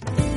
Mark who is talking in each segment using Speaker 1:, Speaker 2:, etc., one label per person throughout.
Speaker 1: Thank you.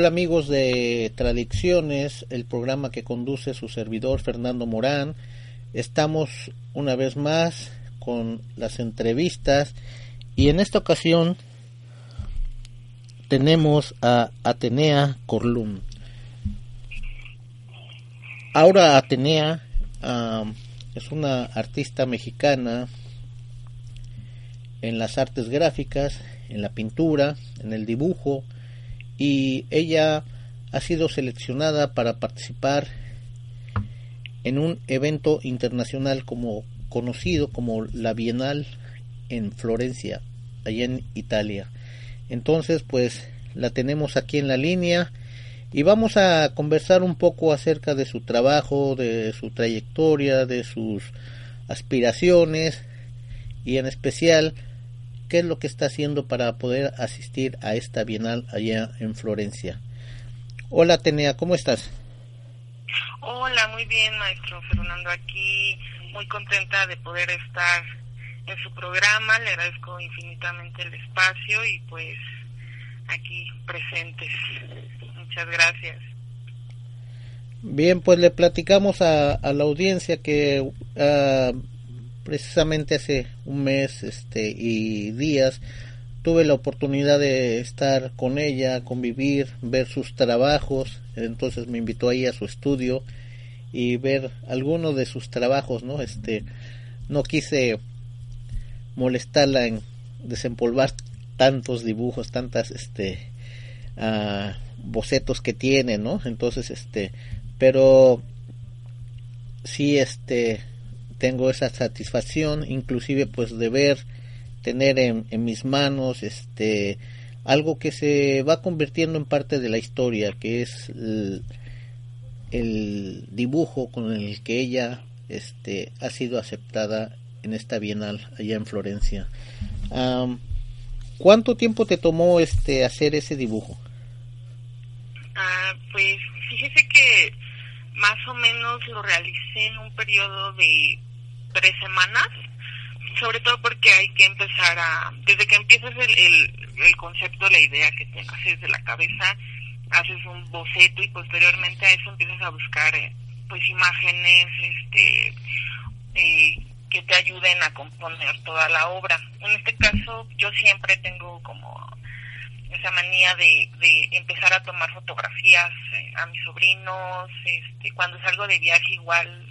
Speaker 2: Hola amigos de Tradicciones, el programa que conduce su servidor Fernando Morán. Estamos una vez más con las entrevistas y en esta ocasión tenemos a Atenea Corlum. Aura Atenea es una artista mexicana en las artes gráficas, en la pintura, en el dibujo, y ella ha sido seleccionada para participar en un evento internacional como conocido como la Bienal en Florencia, allá en Italia. Entonces, pues la tenemos aquí en la línea y vamos a conversar un poco acerca de su trabajo, de su trayectoria, de sus aspiraciones y en especial qué es lo que está haciendo para poder asistir a esta Bienal allá en Florencia. Hola Tenea, ¿cómo estás?
Speaker 3: Hola, muy bien, maestro Fernando, aquí muy contenta de poder estar en su programa, le agradezco infinitamente el espacio y pues aquí presentes. Muchas gracias.
Speaker 2: Bien, pues le platicamos a, la audiencia que uh, precisamente hace un mes este y días tuve la oportunidad de estar con ella, convivir, ver sus trabajos, entonces me invitó ahí a su estudio y ver algunos de sus trabajos, ¿no? Este no quise molestarla en desempolvar tantos dibujos, tantas este uh, bocetos que tiene, ¿no? Entonces este, pero sí este tengo esa satisfacción inclusive pues de ver tener en, mis manos este algo que se va convirtiendo en parte de la historia que es el, dibujo con el que ella este ha sido aceptada en esta bienal allá en Florencia ¿cuánto tiempo te tomó este hacer ese dibujo?
Speaker 3: Ah, pues fíjese que más o menos lo realicé en un periodo de tres semanas, sobre todo porque hay que empezar a, desde que empiezas el, el, el concepto, la idea que te haces de la cabeza, haces un boceto y posteriormente a eso empiezas a buscar eh, pues imágenes este eh, que te ayuden a componer toda la obra. En este caso yo siempre tengo como esa manía de, de empezar a tomar fotografías eh, a mis sobrinos, este, cuando salgo de viaje igual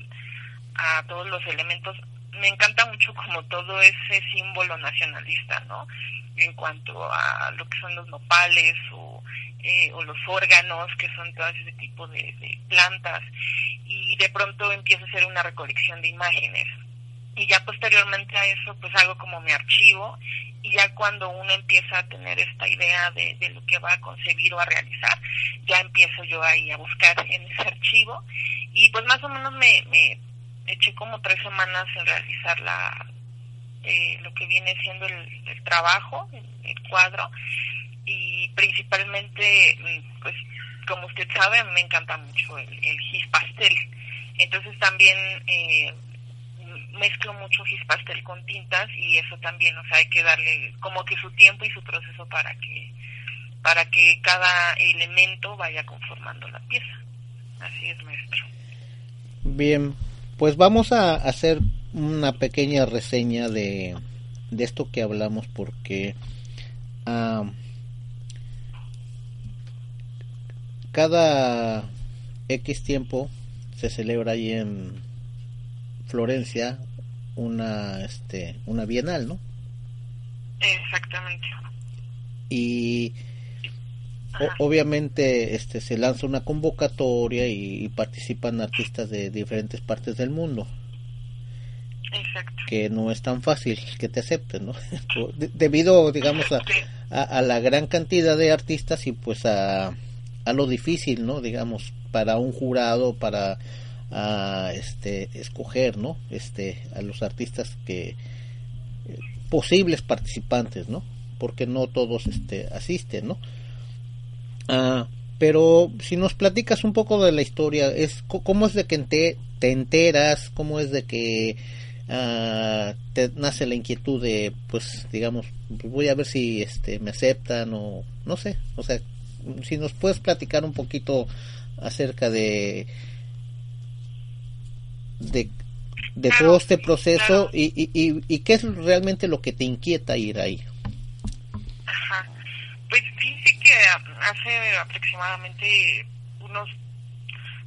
Speaker 3: a todos los elementos. Me encanta mucho como todo ese símbolo nacionalista, ¿no? En cuanto a lo que son los nopales o, eh, o los órganos, que son todo ese tipo de, plantas. Y de pronto empiezo a hacer una recolección de imágenes. Y ya posteriormente a eso, pues hago como mi archivo. Y ya cuando uno empieza a tener esta idea de, de lo que va a concebir o a realizar, ya empiezo yo ahí a buscar en ese archivo. Y pues más o menos me, me eché como tres semanas en realizar la, eh, lo que viene siendo el, trabajo, el cuadro, y principalmente, mm, pues como usted sabe, me encanta mucho el, el gis pastel. Entonces también eh, mezclo mucho gis pastel con tintas y eso también, o sea, hay que darle como que su tiempo y su proceso para que para que cada elemento vaya conformando la pieza. Así es, maestro.
Speaker 2: Bien, pues vamos a hacer una pequeña reseña de, de esto que hablamos porque ah, cada X tiempo se celebra ahí en Florencia una este una bienal, ¿no?
Speaker 3: Exactamente.
Speaker 2: Y obviamente este se lanza una convocatoria y, participan artistas de diferentes partes del mundo.
Speaker 3: Exacto.
Speaker 2: Que no es tan fácil que te acepten, ¿no? Debido, digamos, a, a, la gran cantidad de artistas y pues a, a lo difícil, ¿no? Digamos, para un jurado, para a este escoger no este a los artistas que eh, posibles participantes no porque no todos este asisten no ah, pero si nos platicas un poco de la historia es cómo es de que te, te enteras cómo es de que ah, te nace la inquietud de pues digamos voy a ver si este me aceptan o no sé o sea si nos puedes platicar un poquito acerca de de, de todo este proceso y, y, y, qué es realmente lo que te inquieta ir ahí.
Speaker 3: Ajá. Hace aproximadamente unos,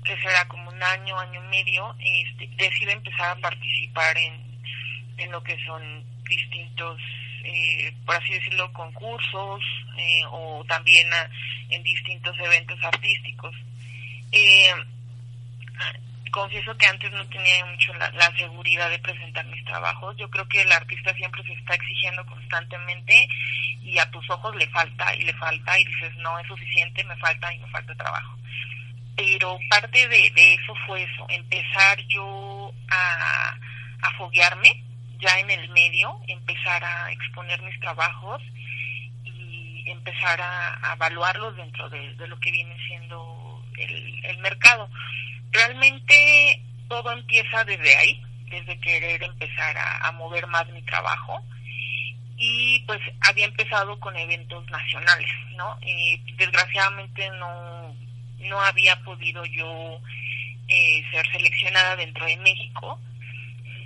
Speaker 3: que será como un año, año y medio, este, decido empezar a participar en, en lo que son distintos, eh, por así decirlo, concursos eh, o también en distintos eventos artísticos. Eh, confieso que antes no tenía mucho la, seguridad de presentar mis trabajos. Yo creo que el artista siempre se está exigiendo constantemente y a tus ojos le falta y le falta y dices, no es suficiente, me falta y me falta trabajo. Pero parte de, eso fue eso, empezar yo a, a foguearme ya en el medio, empezar a exponer mis trabajos y empezar a, evaluarlos dentro de, lo que viene siendo el, el mercado realmente todo empieza desde ahí, desde querer empezar a, mover más mi trabajo. Y pues había empezado con eventos nacionales, ¿no? Y desgraciadamente no, no había podido yo eh, ser seleccionada dentro de México.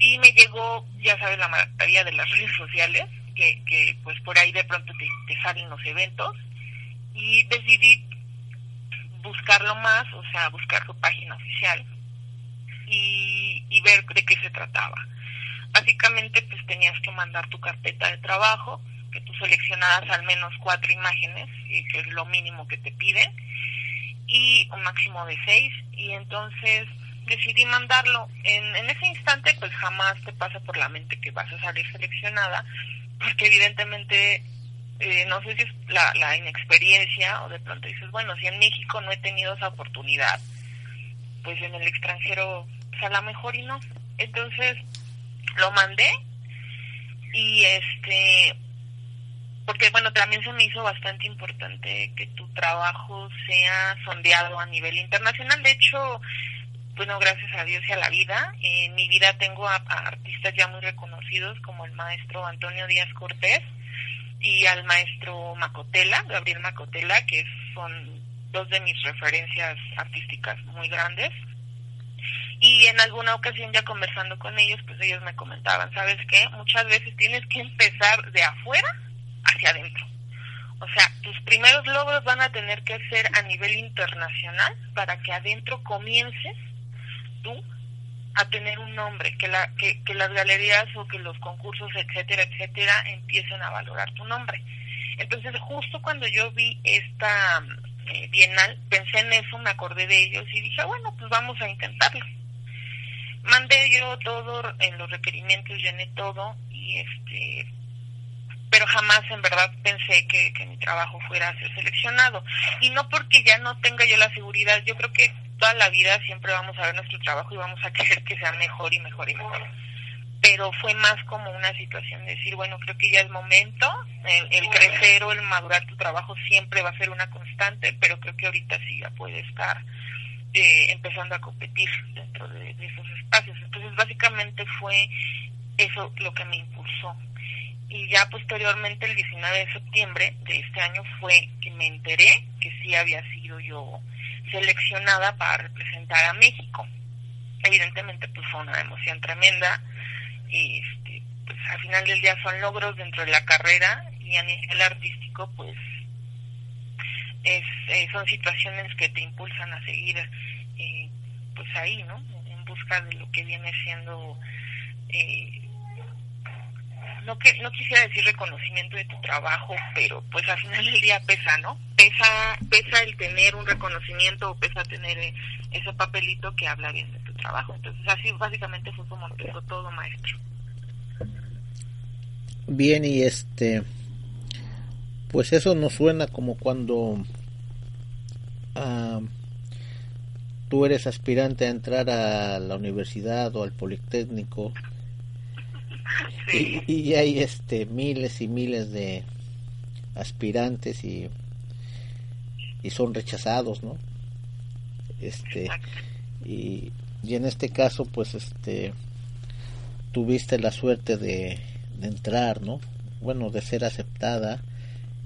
Speaker 3: Y me llegó, ya sabes, la mayoría de las redes sociales, que, que pues por ahí de pronto te, te salen los eventos. Y decidí buscarlo más, o sea, buscar su página oficial y, y ver de qué se trataba. Básicamente, pues tenías que mandar tu carpeta de trabajo, que tú seleccionaras al menos cuatro imágenes, que es lo mínimo que te piden, y un máximo de seis, y entonces decidí mandarlo. En, en ese instante, pues jamás te pasa por la mente que vas a salir seleccionada, porque evidentemente eh, no sé si es la, inexperiencia o de pronto dices, bueno, si en México no he tenido esa oportunidad, pues en el extranjero, pues a lo mejor y no. Entonces lo mandé y este, porque bueno, también se me hizo bastante importante que tu trabajo sea sondeado a nivel internacional. De hecho, bueno, gracias a Dios y a la vida, en mi vida tengo a artistas ya muy reconocidos como el maestro Antonio Díaz Cortés, y al maestro Macotela, Gabriel Macotela, que son dos de mis referencias artísticas muy grandes. Y en alguna ocasión ya conversando con ellos, pues ellos me comentaban, ¿sabes qué? Muchas veces tienes que empezar de afuera hacia adentro. O sea, tus primeros logros van a tener que ser a nivel internacional para que adentro comiences tú a tener un nombre, que, la, que, que las galerías o que los concursos, etcétera, etcétera, empiecen a valorar tu nombre. Entonces, justo cuando yo vi esta eh, bienal, pensé en eso, me acordé de ellos y dije, bueno, pues vamos a intentarlo. Mandé yo todo en los requerimientos, llené todo y este pero jamás en verdad pensé que, que mi trabajo fuera a ser seleccionado. Y no porque ya no tenga yo la seguridad, yo creo que toda la vida siempre vamos a ver nuestro trabajo y vamos a querer que sea mejor y mejor y mejor. Pero fue más como una situación de decir, bueno, creo que ya es momento, el, crecer o el madurar tu trabajo siempre va a ser una constante, pero creo que ahorita sí ya puede estar eh, empezando a competir dentro de, esos espacios. Entonces, básicamente fue eso lo que me impulsó. Y ya posteriormente, el 19 de septiembre de este año, fue que me enteré que sí había sido yo seleccionada para representar a México. Evidentemente, pues fue una emoción tremenda. Y este, pues al final del día son logros dentro de la carrera y a nivel artístico, pues es, eh, son situaciones que te impulsan a seguir eh, pues ahí, ¿no? En busca de lo que viene siendo eh, no que no quisiera decir reconocimiento de tu trabajo, pero pues al final del día pesa, ¿no? Pesa pesa el tener un reconocimiento o pesa tener eh, ese papelito que habla bien de tu trabajo. Entonces así básicamente fue como empezó todo, maestro.
Speaker 2: Bien, y este pues eso nos suena como cuando ah, tú eres aspirante a entrar a la universidad o al politécnico y, hay este miles y miles de aspirantes y y son rechazados no este y, y en este caso pues este tuviste la suerte de, de entrar no bueno de ser aceptada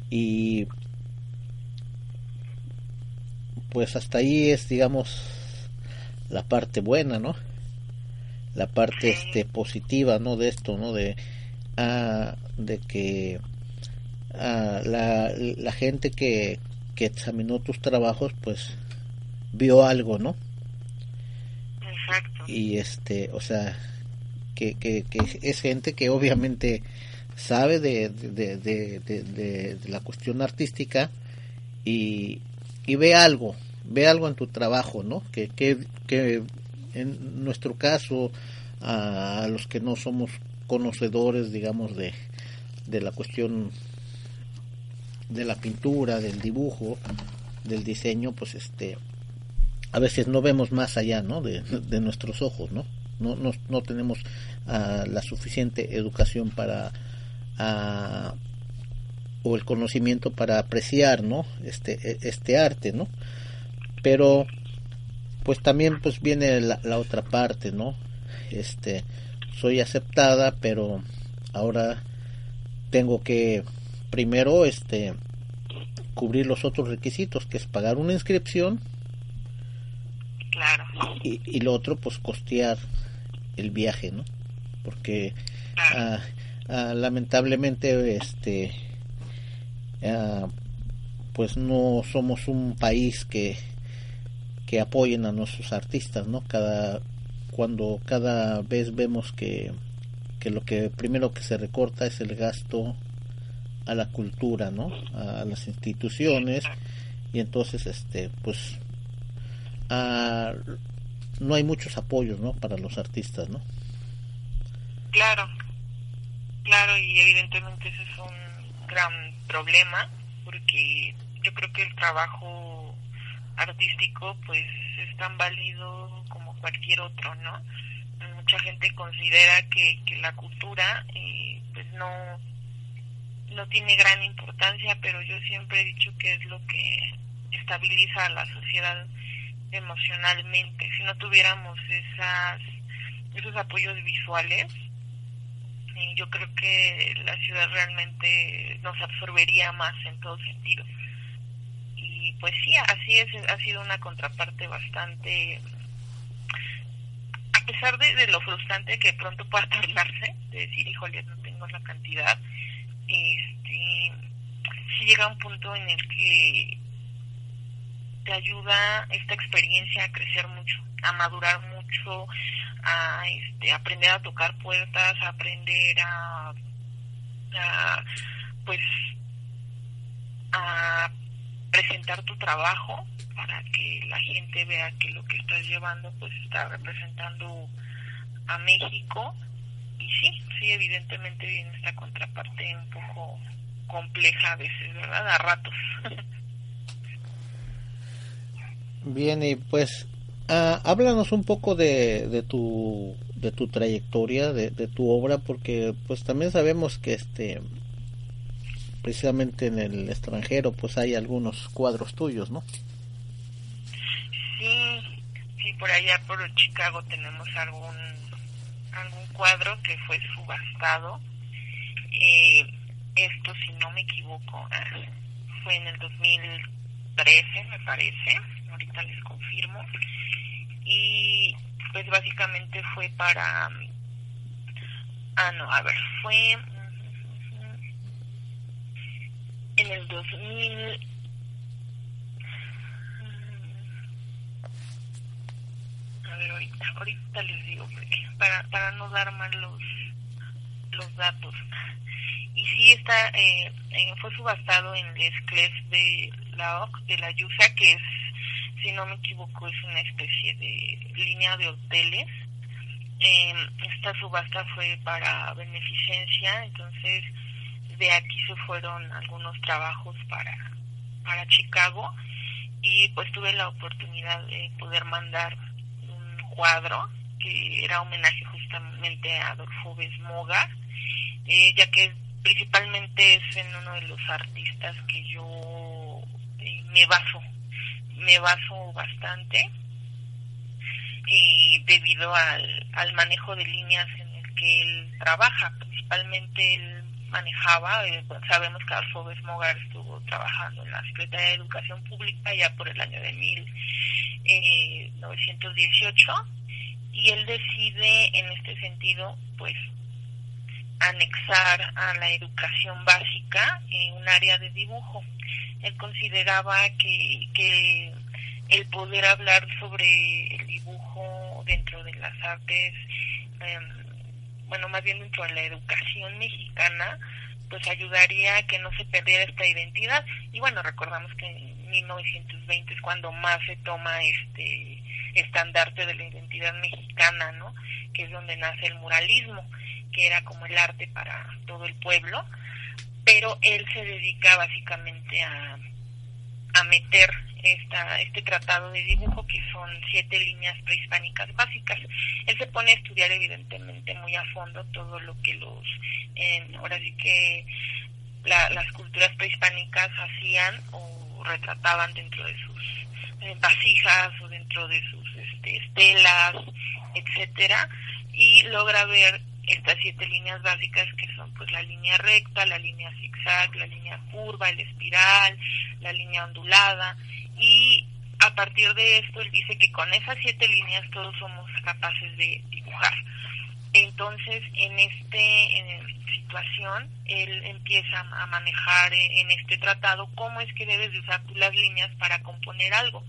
Speaker 2: y pues hasta ahí es digamos la parte buena no la parte este positiva no de esto no de ah, de que ah, la, la gente que, que examinó tus trabajos pues vio algo no
Speaker 3: Exacto.
Speaker 2: y este o sea que, que, que es gente que obviamente sabe de, de, de, de, la cuestión artística y, y ve algo ve algo en tu trabajo no que, que, que en nuestro caso, a los que no somos conocedores, digamos, de, de la cuestión de la pintura, del dibujo, del diseño, pues este, a veces no vemos más allá, ¿no? De, de nuestros ojos, ¿no? No, no, no tenemos uh, la suficiente educación para uh, o el conocimiento para apreciar, ¿no? Este, este arte, ¿no? Pero pues también pues viene la, la, otra parte, ¿no? Este, soy aceptada, pero ahora tengo que primero este cubrir los otros requisitos, que es pagar una inscripción.
Speaker 3: Claro.
Speaker 2: Y, y lo otro pues costear el viaje, ¿no? Porque claro. uh, uh, lamentablemente este uh, pues no somos un país que que apoyen a nuestros artistas, ¿no? Cada cuando cada vez vemos que, que lo que primero que se recorta es el gasto a la cultura, ¿no? A las instituciones y entonces este pues a, no hay muchos apoyos, ¿no? Para los artistas, ¿no?
Speaker 3: Claro, claro y evidentemente ese es un gran problema porque yo creo que el trabajo artístico pues es tan válido como cualquier otro, ¿no? Mucha gente considera que, que la cultura eh, pues no, no tiene gran importancia, pero yo siempre he dicho que es lo que estabiliza a la sociedad emocionalmente. Si no tuviéramos esas, esos apoyos visuales, eh, yo creo que la ciudad realmente nos absorbería más en todo sentido pues sí, así es, ha sido una contraparte bastante, a pesar de, de lo frustrante que pronto pueda tornarse, de decir, híjole, no tengo la cantidad, este, sí llega un punto en el que te ayuda esta experiencia a crecer mucho, a madurar mucho, a este, aprender a tocar puertas, a aprender a, a pues a presentar tu trabajo para que la gente vea que lo que estás llevando pues está representando a México y sí, sí evidentemente viene esta contraparte un poco compleja a veces, ¿verdad? A ratos.
Speaker 2: Bien, y pues Ah, háblanos un poco de, de tu de tu trayectoria, de, de tu obra, porque pues también sabemos que este precisamente en el extranjero pues hay algunos cuadros tuyos, ¿no?
Speaker 3: Sí, sí, por allá por Chicago tenemos algún algún cuadro que fue subastado. Eh, esto, si no me equivoco, ah, fue en el 2013, me parece. Ahorita les confirmo. Y pues básicamente fue para... Ah, no, a ver, fue en el 2000 a ver ahorita, ahorita les digo para para no dar mal los los datos. Y sí está eh, eh, fue subastado en el Esclef de la OC de la Yusa que es si no me equivoco es una especie de línea de hoteles. Eh, esta subasta fue para beneficencia entonces de aquí se fueron algunos trabajos para, para Chicago y pues tuve la oportunidad de poder mandar un cuadro que era homenaje justamente a Adolfo Besmoga, eh, ya que principalmente es en uno de los artistas que yo eh, me baso, me baso bastante y debido al, al manejo de líneas en el que él trabaja, principalmente el manejaba. Eh, sabemos que Alfobes Mogar estuvo trabajando en la Secretaría de Educación Pública ya por el año de 1918 eh, y él decide en este sentido pues anexar a la educación básica en un área de dibujo. Él consideraba que, que el poder hablar sobre el dibujo dentro de las artes eh, bueno, más bien dentro de la educación mexicana, pues ayudaría a que no se perdiera esta identidad. Y bueno, recordamos que en 1920 es cuando más se toma este estandarte de la identidad mexicana, ¿no? Que es donde nace el muralismo, que era como el arte para todo el pueblo, pero él se dedica básicamente a, a meter esta, este tratado de dibujo, que son siete líneas prehispánicas básicas. Él se pone a estudiar evidentemente muy a fondo todo lo que los, ahora sí que las culturas prehispánicas hacían o retrataban dentro de sus eh, vasijas o dentro de sus este, estelas, etcétera, y logra ver estas siete líneas básicas que son pues la línea recta, la línea zigzag, la línea curva, el espiral, la línea ondulada y a partir de esto él dice que con esas siete líneas todos somos capaces de dibujar. Entonces, en esta situación, él empieza a manejar en este tratado cómo es que debes de usar tú las líneas para componer algo.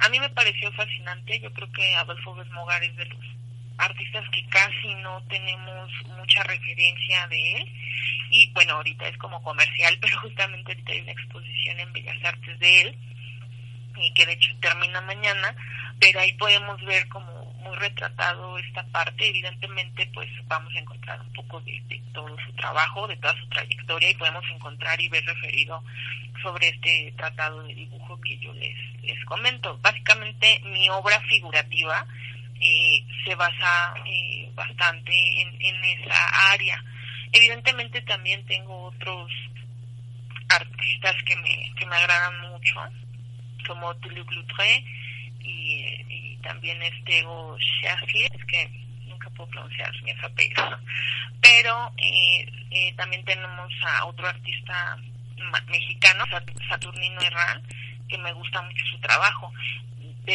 Speaker 3: A mí me pareció fascinante, yo creo que Adolfo Besmogar es de los artistas que casi no tenemos mucha referencia de él y bueno, ahorita es como comercial, pero justamente ahorita hay una exposición en Bellas Artes de él y que de hecho termina mañana, pero ahí podemos ver como muy retratado esta parte, evidentemente pues vamos a encontrar un poco de, todo su trabajo, de toda su trayectoria y podemos encontrar y ver referido sobre este tratado de dibujo que yo les, les comento. Básicamente mi obra figurativa eh, se basa eh, bastante en, esa área. Evidentemente también tengo otros artistas que me, que me agradan mucho, como Toulouse-Lautrec y, también este es que nunca puedo pronunciar mi apellido, pero eh, eh, también tenemos a otro artista mexicano, Saturnino Herrán, que me gusta mucho su trabajo,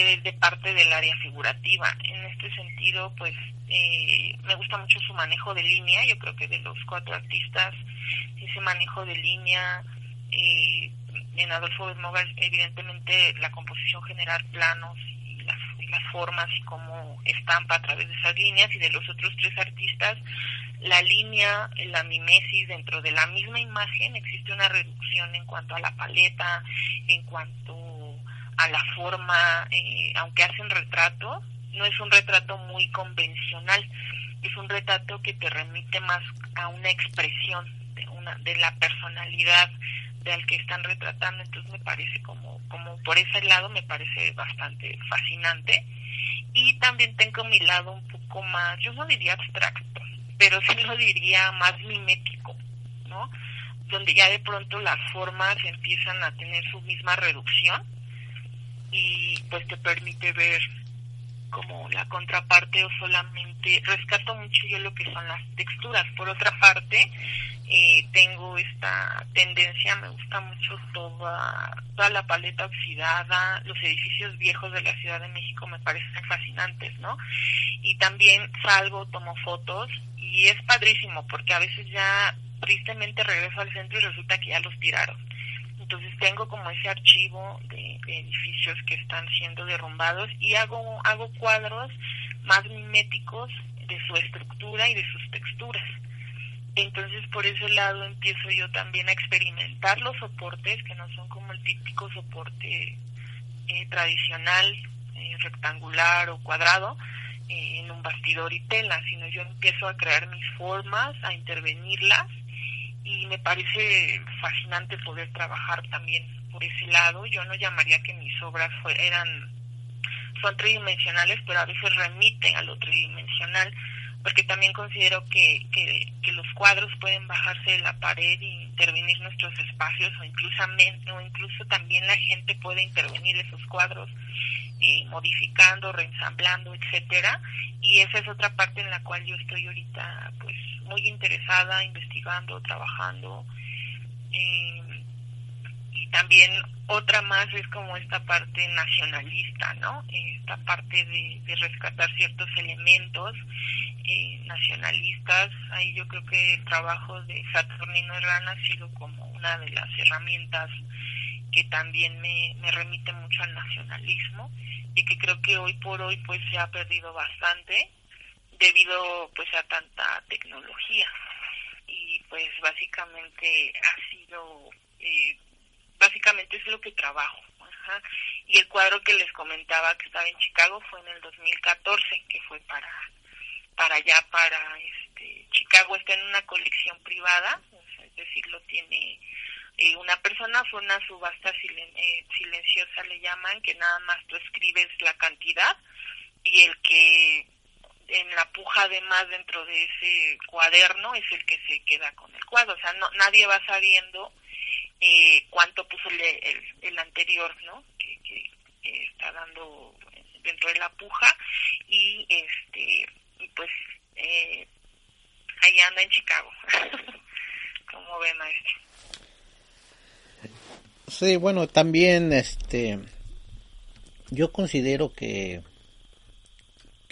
Speaker 3: de, parte del área figurativa. En este sentido, pues eh, me gusta mucho su manejo de línea, yo creo que de los cuatro artistas, ese manejo de línea, eh, en Adolfo Besmoga evidentemente la composición general, planos y las, las formas y cómo estampa a través de esas líneas. Y de los otros tres artistas, la línea, la mimesis dentro de la misma imagen existe una reducción en cuanto a la paleta, en cuanto a la forma, eh, aunque hacen retrato, no es un retrato muy convencional, es un retrato que te remite más a una expresión de, una, de la personalidad al que están retratando, entonces me parece como, como por ese lado me parece bastante fascinante. y también tengo mi lado un poco más, yo no diría abstracto, pero sí lo diría más mimético, ¿no? Donde ya de pronto las formas empiezan a tener su misma reducción y pues te permite ver como la contraparte o solamente rescato mucho yo lo que son las texturas. Por otra parte, eh, tengo esta tendencia, me gusta mucho toda, toda la paleta oxidada, los edificios viejos de la Ciudad de México me parecen fascinantes, ¿no? Y también salgo, tomo fotos y es padrísimo porque a veces ya tristemente regreso al centro y resulta que ya los tiraron. Entonces tengo como ese archivo de, edificios que están siendo derrumbados y hago, hago cuadros más miméticos de su estructura y de sus texturas. Entonces por ese lado empiezo yo también a experimentar los soportes que no son como el típico soporte eh, tradicional, eh, rectangular o cuadrado, eh, en un bastidor y tela, sino yo empiezo a crear mis formas, a intervenirlas y me parece fascinante poder trabajar también por ese lado. Yo no llamaría que mis obras eran son tridimensionales, pero a veces remiten a lo tridimensional, porque también considero que, que, los cuadros pueden bajarse de la pared e intervenir nuestros espacios, o incluso, o incluso también la gente puede intervenir esos cuadros, eh, modificando, reensamblando, etcétera, y esa es otra parte en la cual yo estoy ahorita, pues, muy interesada, investigando, trabajando. Eh, también otra más es como esta parte nacionalista, ¿no? Esta parte de, rescatar ciertos elementos eh, nacionalistas. Ahí yo creo que el trabajo de Saturnino Herrán ha sido como una de las herramientas que también me, me remite mucho al nacionalismo y que creo que hoy por hoy pues se ha perdido bastante debido pues a tanta tecnología y pues básicamente ha sido eh, básicamente es lo que trabajo y el cuadro que les comentaba que estaba en Chicago fue en el 2014 que fue para para allá para este Chicago. Está en una colección privada es decir lo tiene eh, una persona fue una subasta eh, silenciosa le llaman que nada más tú escribes la cantidad y el que en la puja además dentro de ese cuaderno es el que se queda con el cuadro, o sea, no, nadie va sabiendo eh, cuánto puso el, el, anterior, ¿no? Que, que, está dando dentro de la puja y este y pues eh, ahí anda en Chicago. como ve maestro?
Speaker 2: Sí, bueno, también este yo considero que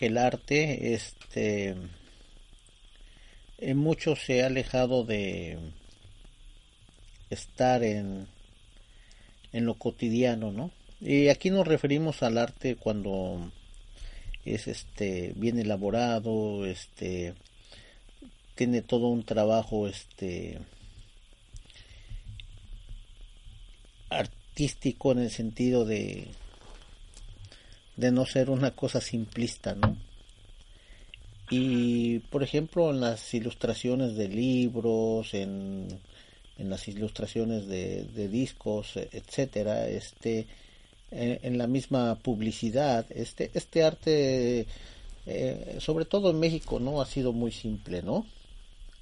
Speaker 2: el arte este en mucho se ha alejado de estar en en lo cotidiano no y aquí nos referimos al arte cuando es este bien elaborado este tiene todo un trabajo este artístico en el sentido de de no ser una cosa simplista, ¿no? Y por ejemplo en las ilustraciones de libros, en, en las ilustraciones de, discos, etcétera, este, en, la misma publicidad, este, este arte, eh, sobre todo en México, no ha sido muy simple, ¿no?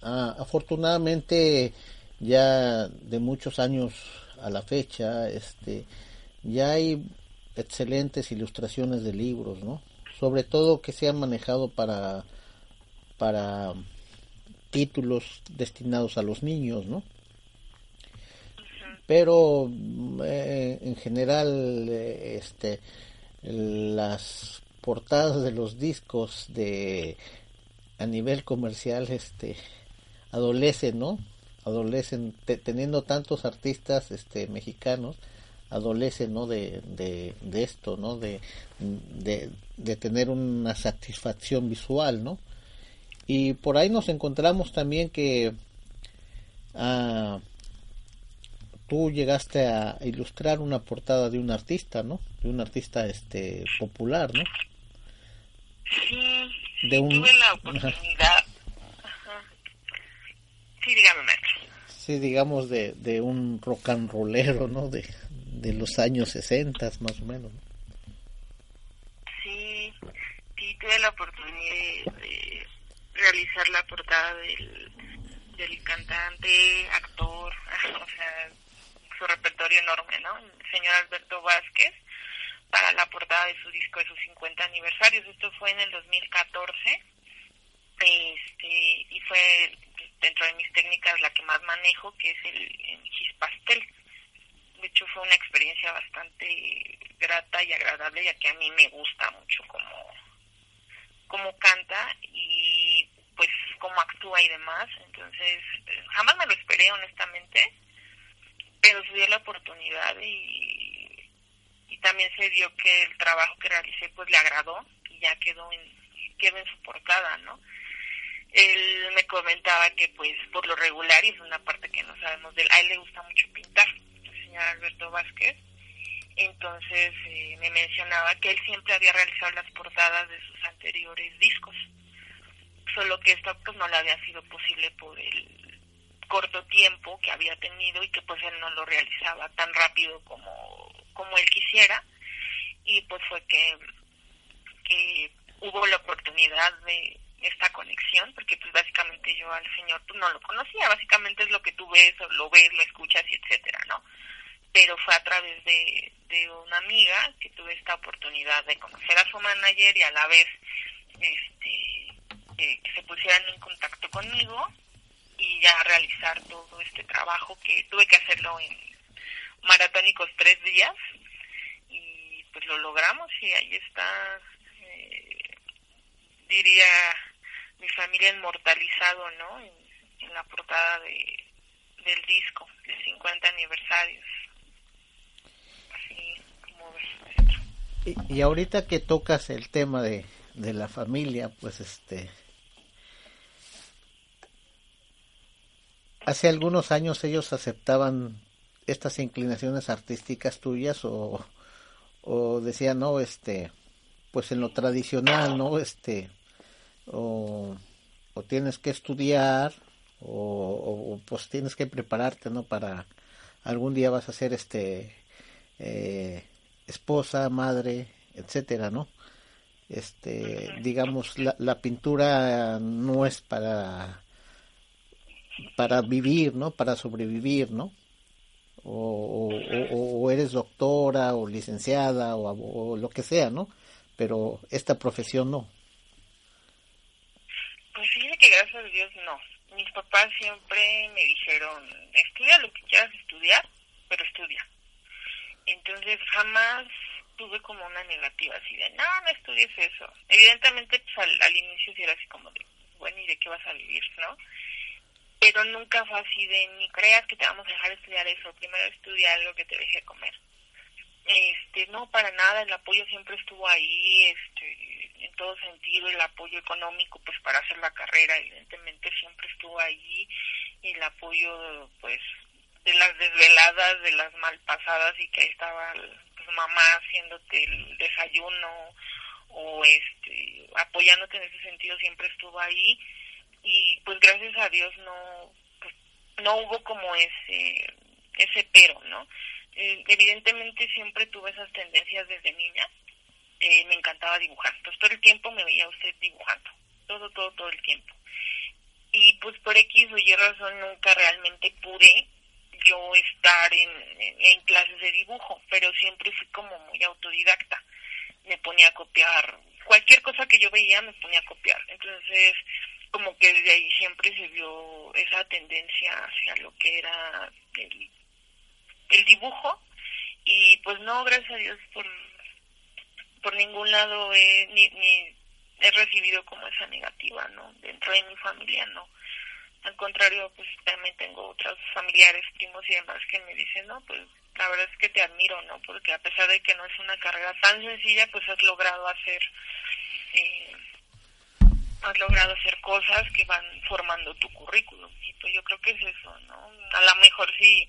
Speaker 2: Afortunadamente ya de muchos años a la fecha, este, ya hay excelentes ilustraciones de libros, ¿no? Sobre todo que se han manejado para para títulos destinados a los niños, ¿no? Pero eh, en general eh, este las portadas de los discos de a nivel comercial este adolecen, ¿no? Adolecen teniendo tantos artistas este mexicanos adolece ¿no? de, de, esto, ¿no? De, de, tener una satisfacción visual, ¿no? Y por ahí nos encontramos también que ah, tú llegaste a ilustrar una portada de un artista, ¿no? De un artista este popular, ¿no?
Speaker 3: Sí, de un... tuve la oportunidad. Sí, dígame,
Speaker 2: Sí, digamos de, de un rock and rollero, ¿no? De, de los años 60 más o menos.
Speaker 3: Sí, tuve la oportunidad de, realizar la portada del, del cantante, actor, o sea, su repertorio enorme, ¿no? El señor Alberto Vázquez, para la portada de su disco de sus 50 aniversarios. Esto fue en el 2014 este, y fue dentro de mis técnicas la que más manejo, que es el, el pastel. De hecho, fue una experiencia bastante grata y agradable, ya que a mí me gusta mucho cómo, cómo canta y pues cómo actúa y demás. Entonces, jamás me lo esperé, honestamente, pero se dio la oportunidad y, también se dio que el trabajo que realicé pues le agradó y ya quedó en, quedó en su portada, ¿no? Él me comentaba que pues por lo regular, y es una parte que no sabemos de él, a él le gusta mucho pintar, el señor Alberto Vázquez. Entonces eh, me mencionaba que él siempre había realizado las portadas de sus anteriores discos, solo que esto pues no le había sido posible por el corto tiempo que había tenido y que pues él no lo realizaba tan rápido como, como él quisiera. Y pues fue que, que hubo la oportunidad de esta conexión, porque pues básicamente yo al Señor pues no lo conocía, básicamente es lo que tú ves, o lo ves, lo escuchas y etcétera, ¿no? Pero fue a través de, de una amiga que tuve esta oportunidad de conocer a su manager y a la vez este eh, que se pusieran en contacto conmigo y ya realizar todo este trabajo que tuve que hacerlo en maratónicos tres días y pues lo logramos y ahí está eh, diría mi familia inmortalizado, ¿no? En, la portada de, del disco, de 50 aniversarios. Así como ves.
Speaker 2: Y, y ahorita que tocas el tema de, de la familia, pues este... Hace algunos años ellos aceptaban estas inclinaciones artísticas tuyas o, o decían, no, este, pues en lo tradicional, ¿no? Este, o, tienes que estudiar o, o, pues tienes que prepararte no para algún día vas a ser este eh, esposa madre etcétera no este digamos la, la pintura no es para para vivir no para sobrevivir no o, eres doctora o licenciada o, o lo que sea no pero esta profesión no
Speaker 3: pues fíjate que gracias a Dios no. Mis papás siempre me dijeron, estudia lo que quieras estudiar, pero estudia. Entonces jamás tuve como una negativa así de, no, no estudies eso. Evidentemente pues, al, al inicio sí era así como de, bueno, ¿y de qué vas a vivir, no? Pero nunca fue así de, ni creas que te vamos a dejar estudiar eso, primero estudia algo que te deje comer. Este, no, para nada, el apoyo siempre estuvo ahí, este, en todo sentido el apoyo económico pues para hacer la carrera evidentemente siempre estuvo y el apoyo pues de las desveladas de las mal pasadas y que ahí estaba pues, mamá haciéndote el desayuno o este apoyándote en ese sentido siempre estuvo ahí y pues gracias a Dios no pues, no hubo como ese ese pero no eh, evidentemente siempre tuve esas tendencias desde niña eh, me encantaba dibujar. Entonces todo el tiempo me veía usted dibujando, todo, todo, todo el tiempo. Y pues por X o Y razón nunca realmente pude yo estar en, en, clases de dibujo, pero siempre fui como muy autodidacta. Me ponía a copiar, cualquier cosa que yo veía me ponía a copiar. Entonces, como que desde ahí siempre se vio esa tendencia hacia lo que era el, dibujo. Y pues no, gracias a Dios por por ningún lado he, ni, ni he recibido como esa negativa, ¿no? Dentro de mi familia, no. Al contrario, pues también tengo otros familiares, primos y demás que me dicen, no, pues la verdad es que te admiro, ¿no? Porque a pesar de que no es una carrera tan sencilla, pues has logrado hacer, eh, has logrado hacer cosas que van formando tu currículum. Y pues yo creo que es eso, ¿no? A lo mejor sí,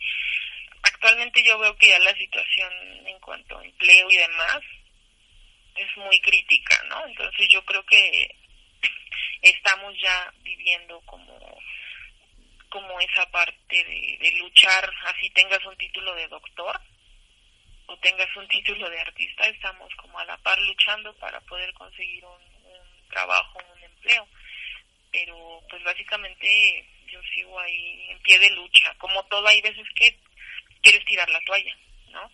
Speaker 3: actualmente yo veo que ya la situación en cuanto a empleo y demás, es muy crítica, ¿no? Entonces yo creo que estamos ya viviendo como como esa parte de, luchar, así tengas un título de doctor o tengas un título de artista, estamos como a la par luchando para poder conseguir un, un trabajo, un empleo. Pero pues básicamente yo sigo ahí en pie de lucha. Como todo, hay veces que quieres tirar la toalla, ¿no?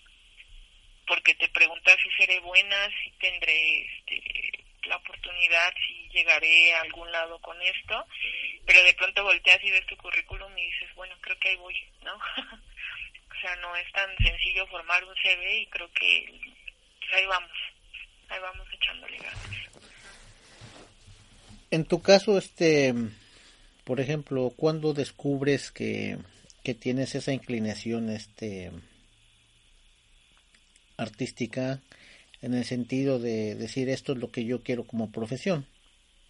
Speaker 3: Porque te preguntas si seré buena, si tendré este, la oportunidad, si llegaré a algún lado con esto, pero de pronto volteas y ves tu currículum y dices, bueno, creo que ahí voy, ¿no? o sea, no es tan sencillo formar un CV y creo que pues ahí vamos, ahí vamos echándole ganas.
Speaker 2: En tu caso, este, por ejemplo, ¿cuándo descubres que, que tienes esa inclinación, este, artística en el sentido de decir esto es lo que yo quiero como profesión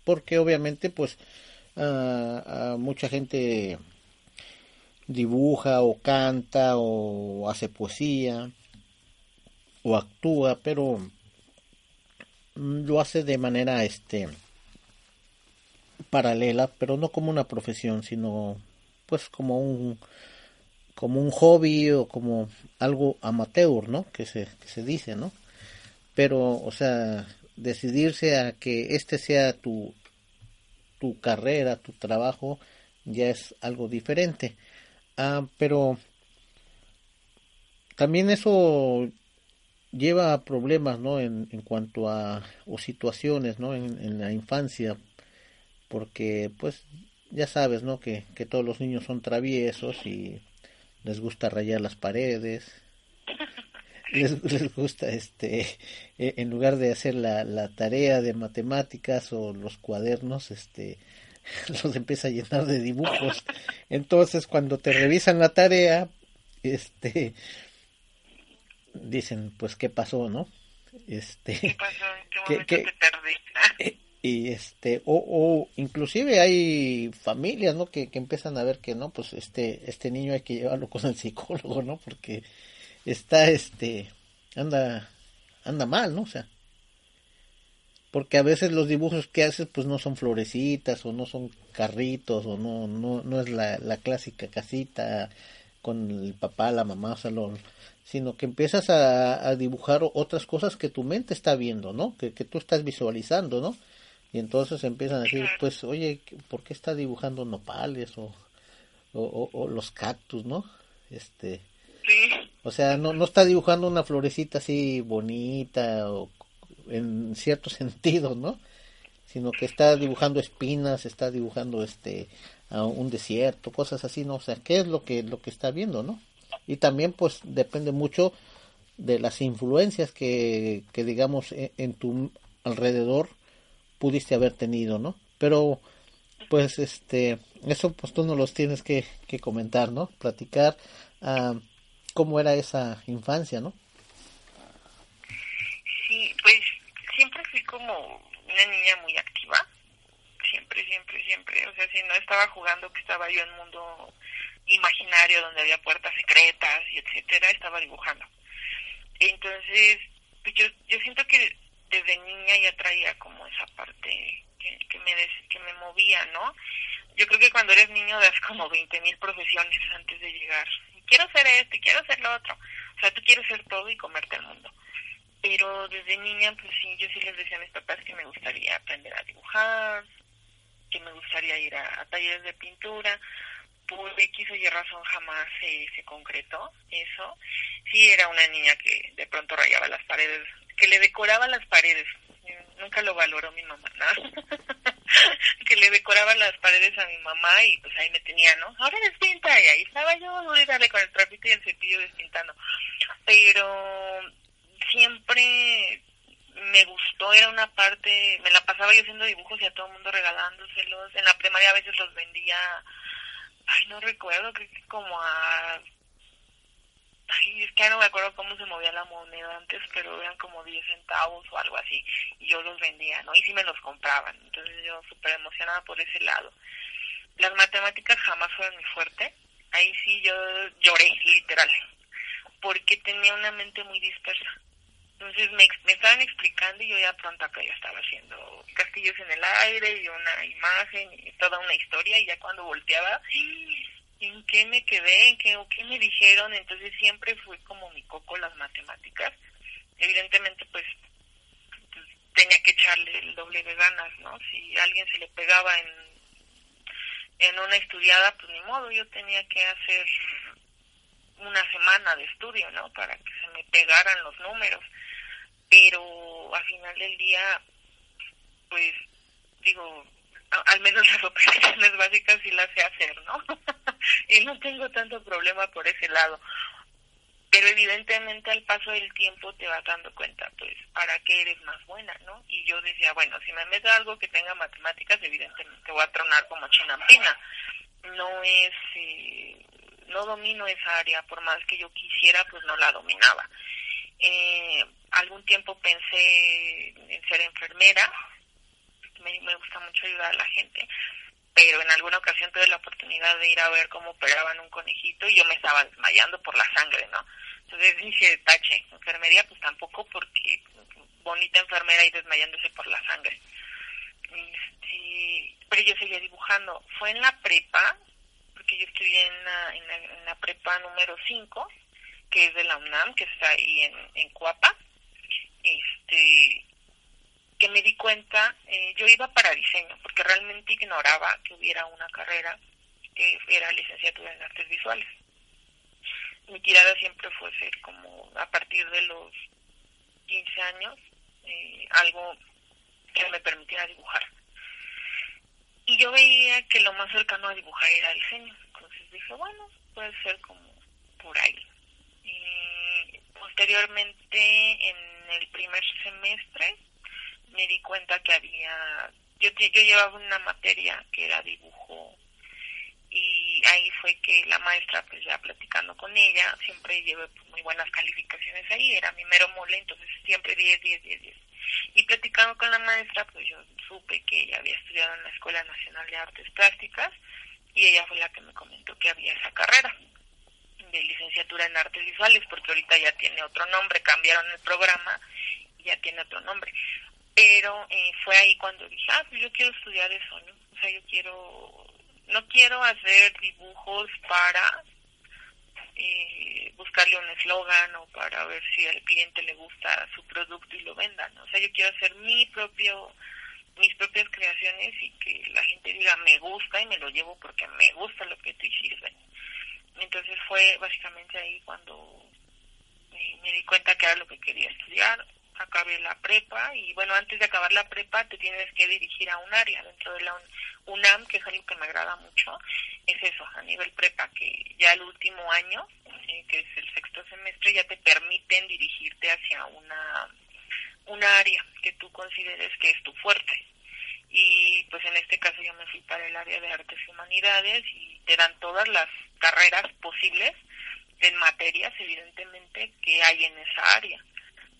Speaker 2: porque obviamente pues mucha gente dibuja o canta o hace poesía o actúa pero lo hace de manera este paralela pero no como una profesión sino pues como un como un hobby o como algo amateur no que se, que se dice no pero, o sea, decidirse a que este sea tu, tu carrera, tu trabajo, ya es algo diferente. Ah, pero también eso lleva a problemas, ¿no? En, en cuanto a, o situaciones, ¿no? En, en, la infancia, porque, pues, ya sabes, ¿no? Que, que todos los niños son traviesos y les gusta rayar las paredes, les, les gusta este eh, en lugar de hacer la, la tarea de matemáticas o los cuadernos este los empieza a llenar de dibujos entonces cuando te revisan la tarea este dicen pues qué pasó no este
Speaker 3: ¿Qué pasó? ¿En qué momento te perdí?
Speaker 2: Y este o, o inclusive hay familias no que, que empiezan a ver que no pues este este niño hay que llevarlo con el psicólogo no porque está este anda anda mal, ¿no? O sea, porque a veces los dibujos que haces pues no son florecitas o no son carritos o no no no es la, la clásica casita con el papá, la mamá, o sea, sino que empiezas a, a, dibujar otras cosas que tu mente está viendo, ¿no? Que, que tú estás visualizando, ¿no? Y entonces empiezan a decir, pues, oye, ¿por qué está dibujando nopales o, o, los cactus, ¿no? Este, o sea, no, no está dibujando una florecita así bonita o en cierto sentido, ¿no? Sino que está dibujando espinas, está dibujando este un desierto, cosas así, ¿no? O sea, ¿qué es lo que lo que está viendo, ¿no? Y también pues depende mucho de las influencias que, que digamos en, en tu alrededor pudiste haber tenido, ¿no? Pero pues este eso pues tú no los tienes que, que comentar, ¿no? Platicar uh, cómo era esa infancia, ¿no?
Speaker 3: Sí, pues siempre fui como una niña muy activa, siempre, siempre, siempre, o sea, si no estaba jugando, que estaba yo en un mundo imaginario donde había puertas secretas y etcétera, estaba dibujando. Entonces, pues yo, yo siento que desde niña ya traía como esa parte que, que me que me movía, ¿no? Yo creo que cuando eres niño das como 20 mil profesiones antes de llegar quiero ser esto y quiero ser lo otro. O sea, tú quieres ser todo y comerte el mundo. Pero desde niña, pues sí, yo sí les decía a mis papás que me gustaría aprender a dibujar, que me gustaría ir a talleres de pintura. Por X o Y razón jamás se, concretó eso. Sí, era una niña que de pronto rayaba las paredes, que le decoraba las paredes. Nunca lo valoró mi mamá, ¿no? que le decoraba las paredes a mi mamá y pues ahí me tenía, ¿no? Ahora despinta y ahí estaba yo, dale con el trapito y el cepillo despintando. Pero siempre me gustó, era una parte, me la pasaba yo haciendo dibujos y a todo el mundo regalándoselos. En la primaria a veces los vendía, ay, no recuerdo, creo que como a ay, es que ya no me acuerdo cómo se movía la moneda antes, pero eran como 10 centavos o algo así, y yo los vendía, ¿no? Y sí me los compraban, entonces yo súper emocionada por ese lado. Las matemáticas jamás fueron mi fuerte, ahí sí yo lloré, literal, porque tenía una mente muy dispersa. Entonces me, me estaban explicando y yo ya pronto acá ya estaba haciendo castillos en el aire y una imagen y toda una historia y ya cuando volteaba, en qué me quedé, en qué, o qué me dijeron, entonces siempre fue como mi coco las matemáticas. Evidentemente, pues, tenía que echarle el doble de ganas, ¿no? Si alguien se le pegaba en, en una estudiada, pues ni modo, yo tenía que hacer una semana de estudio, ¿no? Para que se me pegaran los números. Pero al final del día, pues digo, al menos las operaciones básicas sí las sé hacer, ¿no? y no tengo tanto problema por ese lado. Pero evidentemente al paso del tiempo te vas dando cuenta, pues, para qué eres más buena, ¿no? Y yo decía, bueno, si me meto algo que tenga matemáticas, evidentemente voy a tronar como chinampina. No es, eh, no domino esa área, por más que yo quisiera, pues no la dominaba. Eh, algún tiempo pensé en ser enfermera, me, gusta mucho ayudar a la gente, pero en alguna ocasión tuve la oportunidad de ir a ver cómo operaban un conejito y yo me estaba desmayando por la sangre, ¿no? Entonces dije, tache, enfermería pues tampoco porque bonita enfermera y desmayándose por la sangre. Este, pero yo seguía dibujando. Fue en la prepa, porque yo estudié en la, en la, prepa número 5, que es de la UNAM, que está ahí en, en Cuapa. Este, que me di cuenta, eh, yo iba para diseño, porque realmente ignoraba que hubiera una carrera que era licenciatura en artes visuales. Mi tirada siempre fue ser como a partir de los 15 años, eh, algo que me permitiera dibujar. Y yo veía que lo más cercano a dibujar era diseño. Entonces dije, bueno, puede ser como por ahí. Y posteriormente, en el primer semestre, me di cuenta que había, yo, yo llevaba una materia que era dibujo y ahí fue que la maestra, pues ya platicando con ella, siempre llevé pues, muy buenas calificaciones ahí, era mi mero mole, entonces siempre 10, 10, 10, 10. Y platicando con la maestra, pues yo supe que ella había estudiado en la Escuela Nacional de Artes Plásticas y ella fue la que me comentó que había esa carrera de licenciatura en artes visuales, porque ahorita ya tiene otro nombre, cambiaron el programa y ya tiene otro nombre pero eh, fue ahí cuando dije, ah, pues yo quiero estudiar eso, ¿no? O sea, yo quiero, no quiero hacer dibujos para eh, buscarle un eslogan o para ver si al cliente le gusta su producto y lo venda, ¿no? O sea, yo quiero hacer mi propio, mis propias creaciones y que la gente diga, me gusta y me lo llevo porque me gusta lo que te sirve. Entonces fue básicamente ahí cuando eh, me di cuenta que era lo que quería estudiar acabé la prepa y bueno, antes de acabar la prepa te tienes que dirigir a un área dentro de la UNAM, que es algo que me agrada mucho, es eso, a nivel prepa, que ya el último año, eh, que es el sexto semestre, ya te permiten dirigirte hacia una, una área que tú consideres que es tu fuerte. Y pues en este caso yo me fui para el área de artes y humanidades y te dan todas las carreras posibles en materias, evidentemente, que hay en esa área.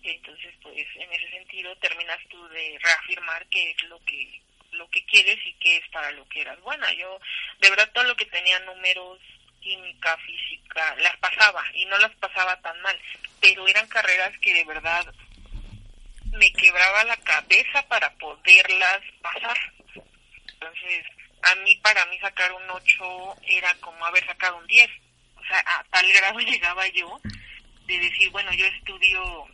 Speaker 3: Entonces pues en ese sentido terminas tú de reafirmar qué es lo que lo que quieres y qué es para lo que eras buena. Yo de verdad todo lo que tenía números química física las pasaba y no las pasaba tan mal pero eran carreras que de verdad me quebraba la cabeza para poderlas pasar entonces a mí para mí sacar un 8 era como haber sacado un 10 o sea a tal grado llegaba yo de decir bueno yo estudio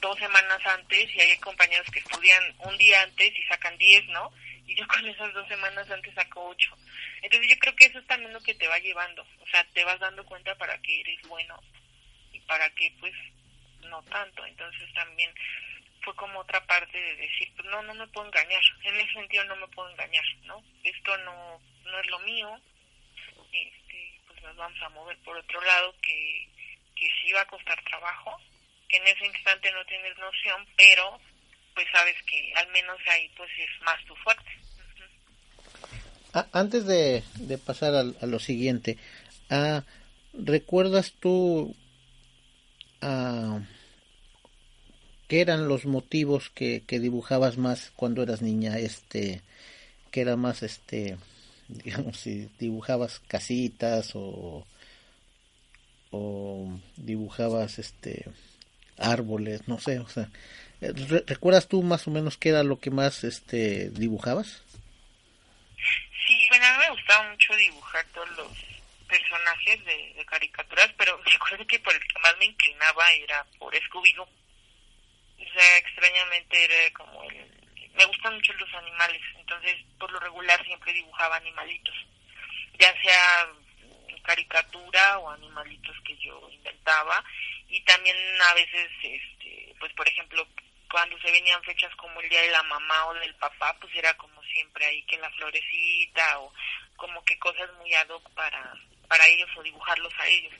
Speaker 3: dos semanas antes y hay compañeros que estudian un día antes y sacan 10, ¿no? Y yo con esas dos semanas antes saco 8. Entonces yo creo que eso es también lo que te va llevando. O sea, te vas dando cuenta para que eres bueno y para que pues no tanto. Entonces también fue como otra parte de decir, pues no, no me puedo engañar. En ese sentido no me puedo engañar, ¿no? Esto no, no es lo mío. Este, pues nos vamos a mover por otro lado que, que sí va a costar trabajo en ese instante no tienes noción, pero pues sabes que al menos ahí pues es más tu fuerte.
Speaker 2: antes de, pasar a, lo siguiente, ah, ¿recuerdas tú ah, qué eran los motivos que, dibujabas más cuando eras niña? Este, que era más, este, digamos, si dibujabas casitas o, o dibujabas, este, árboles, no sé, o sea, eh, ¿recuerdas tú más o menos qué era lo que más este dibujabas?
Speaker 3: Sí, bueno, a mí me gustaba mucho dibujar todos los personajes de, caricaturas, pero me acuerdo que por el que más me inclinaba era por Scooby-Doo. O sea, extrañamente era como el... Me gustan mucho los animales, entonces por lo regular siempre dibujaba animalitos, ya sea caricatura o animalitos que yo inventaba y también a veces, este, pues por ejemplo, cuando se venían fechas como el día de la mamá o del papá, pues era como siempre ahí que la florecita o como que cosas muy ad hoc para, para ellos o dibujarlos a ellos.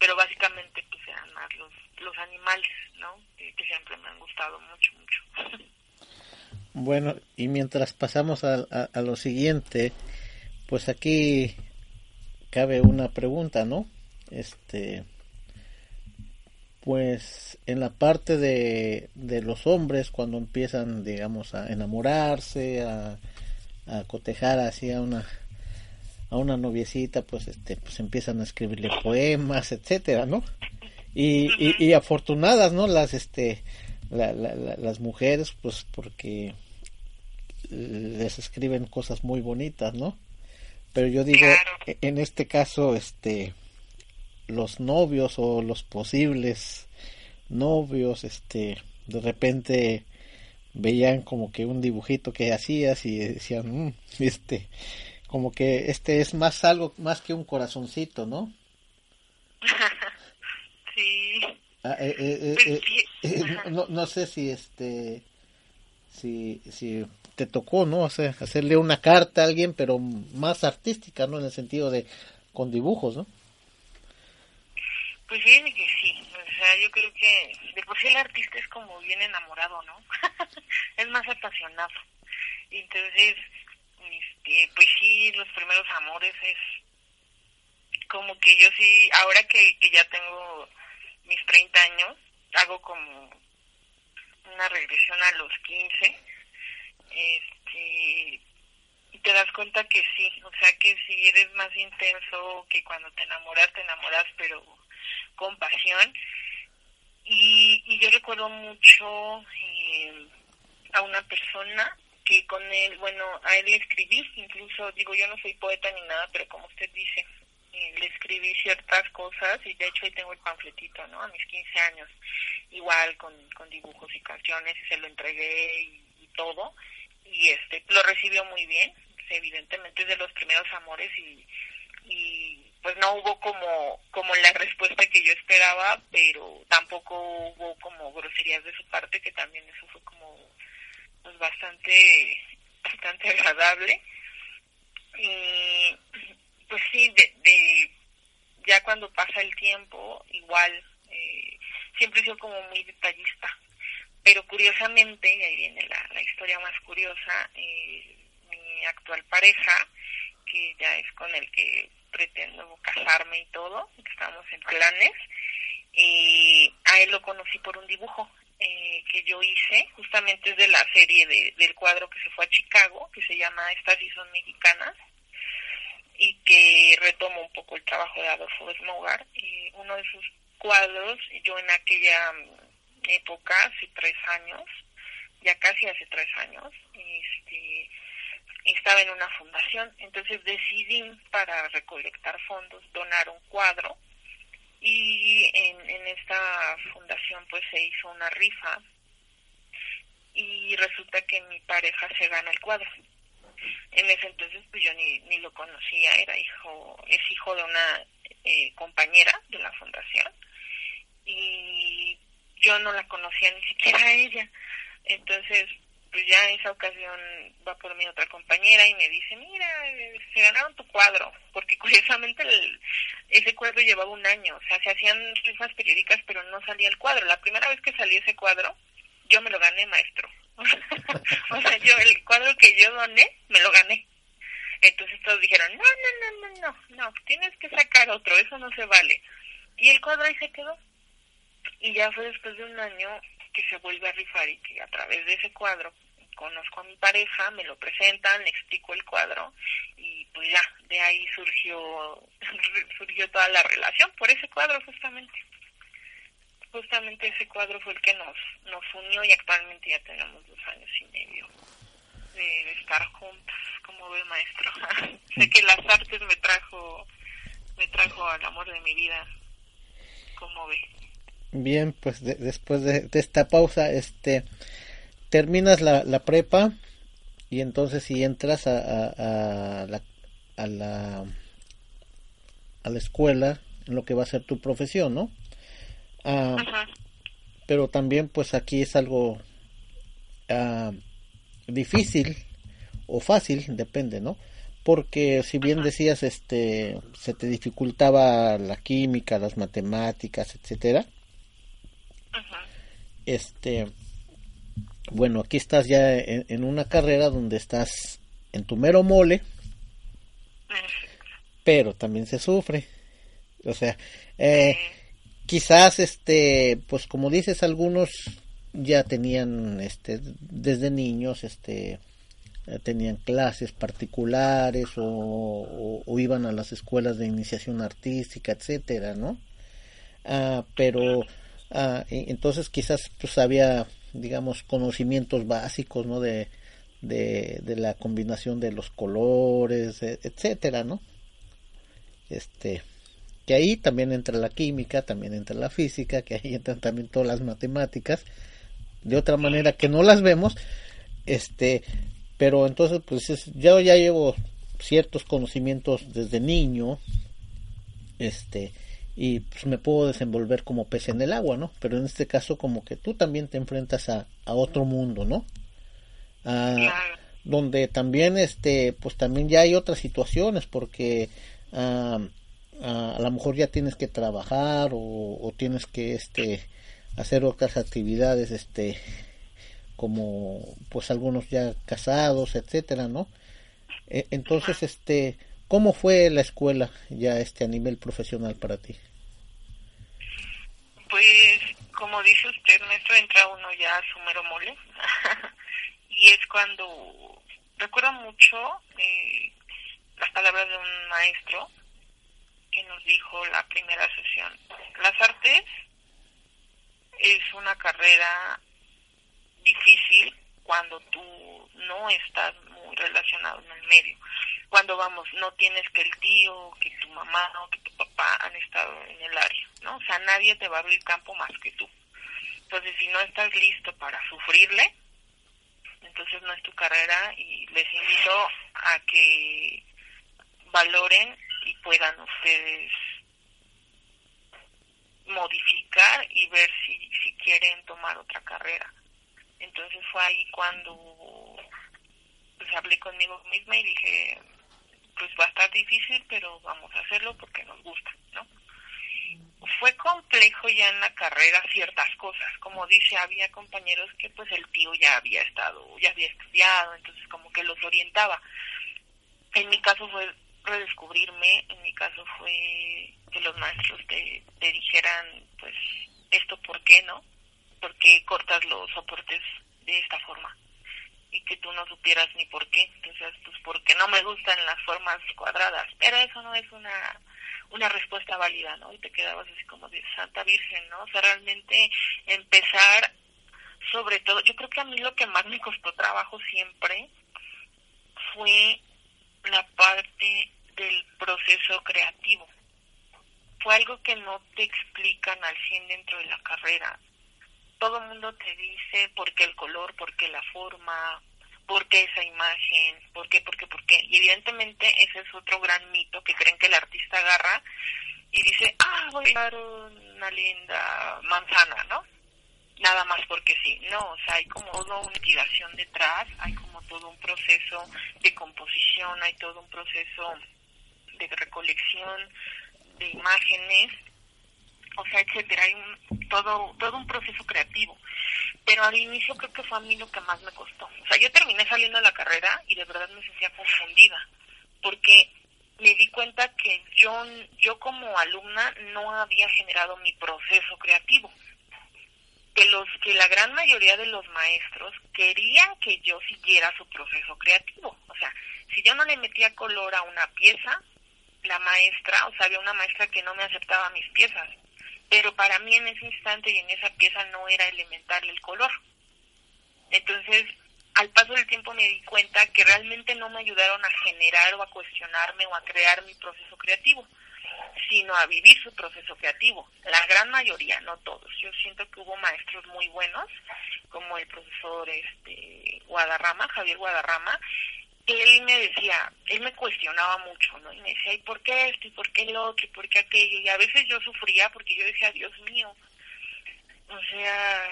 Speaker 3: Pero básicamente pues eran más los, los animales, ¿no? Que, siempre me han gustado mucho, mucho.
Speaker 2: Bueno, y mientras pasamos a, a lo siguiente, pues aquí cabe una pregunta, ¿no? Este, pues en la parte de, de los hombres cuando empiezan digamos a enamorarse a, a cotejar así a una a una noviecita pues este pues empiezan a escribirle poemas etcétera no y, y, afortunadas no las este las mujeres pues porque les escriben cosas muy bonitas no pero yo digo e, en este caso este los novios o los posibles novios, este, de repente veían como que un dibujito que hacías y decían, mm, este, como que este es más algo más que un corazoncito, ¿no?
Speaker 3: sí.
Speaker 2: Ah, eh, eh, eh, no, no sé si este, si, si te tocó, ¿no? Hacer, hacerle una carta a alguien, pero más artística, ¿no? En el sentido de con dibujos, ¿no?
Speaker 3: Pues fíjense que sí, o sea, yo creo que de por sí el artista es como bien enamorado, ¿no? es más apasionado. Entonces, este, pues sí, los primeros amores es como que yo sí, ahora que, que ya tengo mis 30 años, hago como una regresión a los 15, este, y te das cuenta que sí, o sea que si eres más intenso que cuando te enamoras, te enamoras, pero compasión. Y, y yo recuerdo mucho eh, a una persona que con él, bueno, a él escribí, incluso, digo, yo no soy poeta ni nada, pero como usted dice, eh, le escribí ciertas cosas y de hecho ahí tengo el panfletito, ¿no? A mis 15 años, igual con, con dibujos y canciones y se lo entregué y, todo. Y este, lo recibió muy bien, evidentemente es de los primeros amores y, y pues no hubo como como la respuesta que yo esperaba, pero tampoco hubo como groserías de su parte, que también eso fue pues bastante bastante agradable. Y pues sí, de, de ya cuando pasa el tiempo, igual eh, siempre he sido como muy detallista. Pero curiosamente, y ahí viene la, la historia más curiosa, eh, mi actual pareja, que ya es con el que pretendo casarme y todo, estamos en planes. Y a él lo conocí por un dibujo eh, que yo hice, justamente es de la serie de, del cuadro que se fue a Chicago, que se llama Estas sí son mexicanas, y que retoma un poco el trabajo de Adolfo Smogar. Y uno de sus cuadros, yo en aquella época, hace tres años, ya casi hace tres años, este, estaba en una fundación, entonces decidí para recolectar fondos donar un cuadro y en, en esta fundación pues se hizo una rifa y resulta que mi pareja se gana el cuadro. En ese entonces pues yo ni, ni lo conocía, era hijo, es hijo de una eh, compañera de la fundación y yo no la conocía ni siquiera a ella. Entonces pues ya en esa ocasión va por mí otra compañera y me dice, mira, se ganaron tu cuadro, porque curiosamente el, ese cuadro llevaba un año, o sea, se hacían rifas periódicas, pero no salía el cuadro. La primera vez que salió ese cuadro, yo me lo gané, maestro. o sea, yo el cuadro que yo doné, me lo gané. Entonces todos dijeron, no, no, no, no, no, no, tienes que sacar otro, eso no se vale. Y el cuadro ahí se quedó. Y ya fue después de un año que se vuelve a rifar y que a través de ese cuadro conozco a mi pareja, me lo presentan, le explico el cuadro y pues ya, de ahí surgió, surgió toda la relación por ese cuadro justamente. Justamente ese cuadro fue el que nos, nos unió y actualmente ya tenemos dos años y medio de, estar juntos, como ve maestro. sé que las artes me trajo, me trajo al amor de mi vida, como ve.
Speaker 2: Bien, pues después de, esta pausa, este, terminas la, la prepa y entonces si entras a, a, la, a, la, a la escuela, en lo que va a ser tu profesión, ¿no? Ah, pero también pues aquí es algo ah, difícil o fácil, depende, ¿no? Porque si bien decías, este, se te dificultaba la química, las matemáticas, etcétera, este, bueno, aquí estás ya en, una carrera donde estás en tu mero mole, pero también se sufre. O sea, eh, quizás, este, pues como dices, algunos ya tenían, este, desde niños, este, tenían clases particulares o, iban a las escuelas de iniciación artística, etcétera, ¿no? Ah, pero Ah, entonces quizás pues había, digamos, conocimientos básicos, ¿no? De, de, la combinación de los colores, e, etcétera, ¿no? Este, que ahí también entra la química, también entra la física, que ahí entran también todas las matemáticas, de otra manera que no las vemos, este, pero entonces pues yo ya llevo ciertos conocimientos desde niño, este, y pues me puedo desenvolver como pez en el agua, ¿no? Pero en este caso como que tú también te enfrentas a, a otro mundo, ¿no? donde también este pues también ya hay otras situaciones porque a lo mejor ya tienes que trabajar o, o, tienes que este hacer otras actividades este como pues algunos ya casados etcétera no e, entonces este cómo fue la escuela ya este a nivel profesional para ti
Speaker 3: pues, como dice usted, maestro, entra uno ya a su mero mole. y es cuando recuerdo mucho eh, las palabras de un maestro que nos dijo la primera sesión. Las artes es una carrera difícil cuando tú no estás muy relacionado en el medio cuando vamos, no tienes que el tío, que tu mamá o que tu papá han estado en el área, ¿no? O sea, nadie te va a abrir campo más que tú. Entonces, si no estás listo para sufrirle, entonces no es tu carrera y les invito a que valoren y puedan ustedes modificar y ver si, si quieren tomar otra carrera. Entonces fue ahí cuando pues hablé conmigo misma y dije, pues va a estar difícil, pero vamos a hacerlo porque nos gusta, ¿no? Fue complejo ya en la carrera ciertas cosas, como dice, había compañeros que pues el tío ya había estado, ya había estudiado, entonces como que los orientaba. En mi caso fue redescubrirme, en mi caso fue que los maestros te, te dijeran, pues, esto por qué, ¿no? ¿Por qué cortas los soportes de esta forma? Y que tú no supieras ni por qué. Entonces, pues porque no me gustan las formas cuadradas. Pero eso no es una una respuesta válida, ¿no? Y te quedabas así como de Santa Virgen, ¿no? O sea, realmente empezar, sobre todo, yo creo que a mí lo que más me costó trabajo siempre fue la parte del proceso creativo. Fue algo que no te explican al 100 dentro de la carrera todo mundo te dice por qué el color, por qué la forma, por qué esa imagen, por qué, por qué, por qué. Y evidentemente ese es otro gran mito que creen que el artista agarra y dice, ah, voy a dar una linda manzana, ¿no? Nada más porque sí. No, o sea, hay como toda una investigación detrás, hay como todo un proceso de composición, hay todo un proceso de recolección de imágenes o sea, etcétera. Hay un, todo, todo un proceso creativo. Pero al inicio creo que fue a mí lo que más me costó. O sea, yo terminé saliendo de la carrera y de verdad me sentía confundida, porque me di cuenta que yo, yo como alumna no había generado mi proceso creativo. Que, los, que la gran mayoría de los maestros querían que yo siguiera su proceso creativo. O sea, si yo no le metía color a una pieza, la maestra, o sea, había una maestra que no me aceptaba mis piezas pero para mí en ese instante y en esa pieza no era elemental el color. Entonces, al paso del tiempo me di cuenta que realmente no me ayudaron a generar o a cuestionarme o a crear mi proceso creativo. sino a vivir su proceso creativo. La gran mayoría, no todos. Yo siento que hubo maestros muy buenos, como el profesor este Guadarrama, Javier Guadarrama, él me decía, él me cuestionaba mucho, ¿no? Y me decía, ¿y por qué esto? ¿Y por qué lo otro? ¿Y por qué aquello? Y a veces yo sufría porque yo decía, Dios mío, o sea,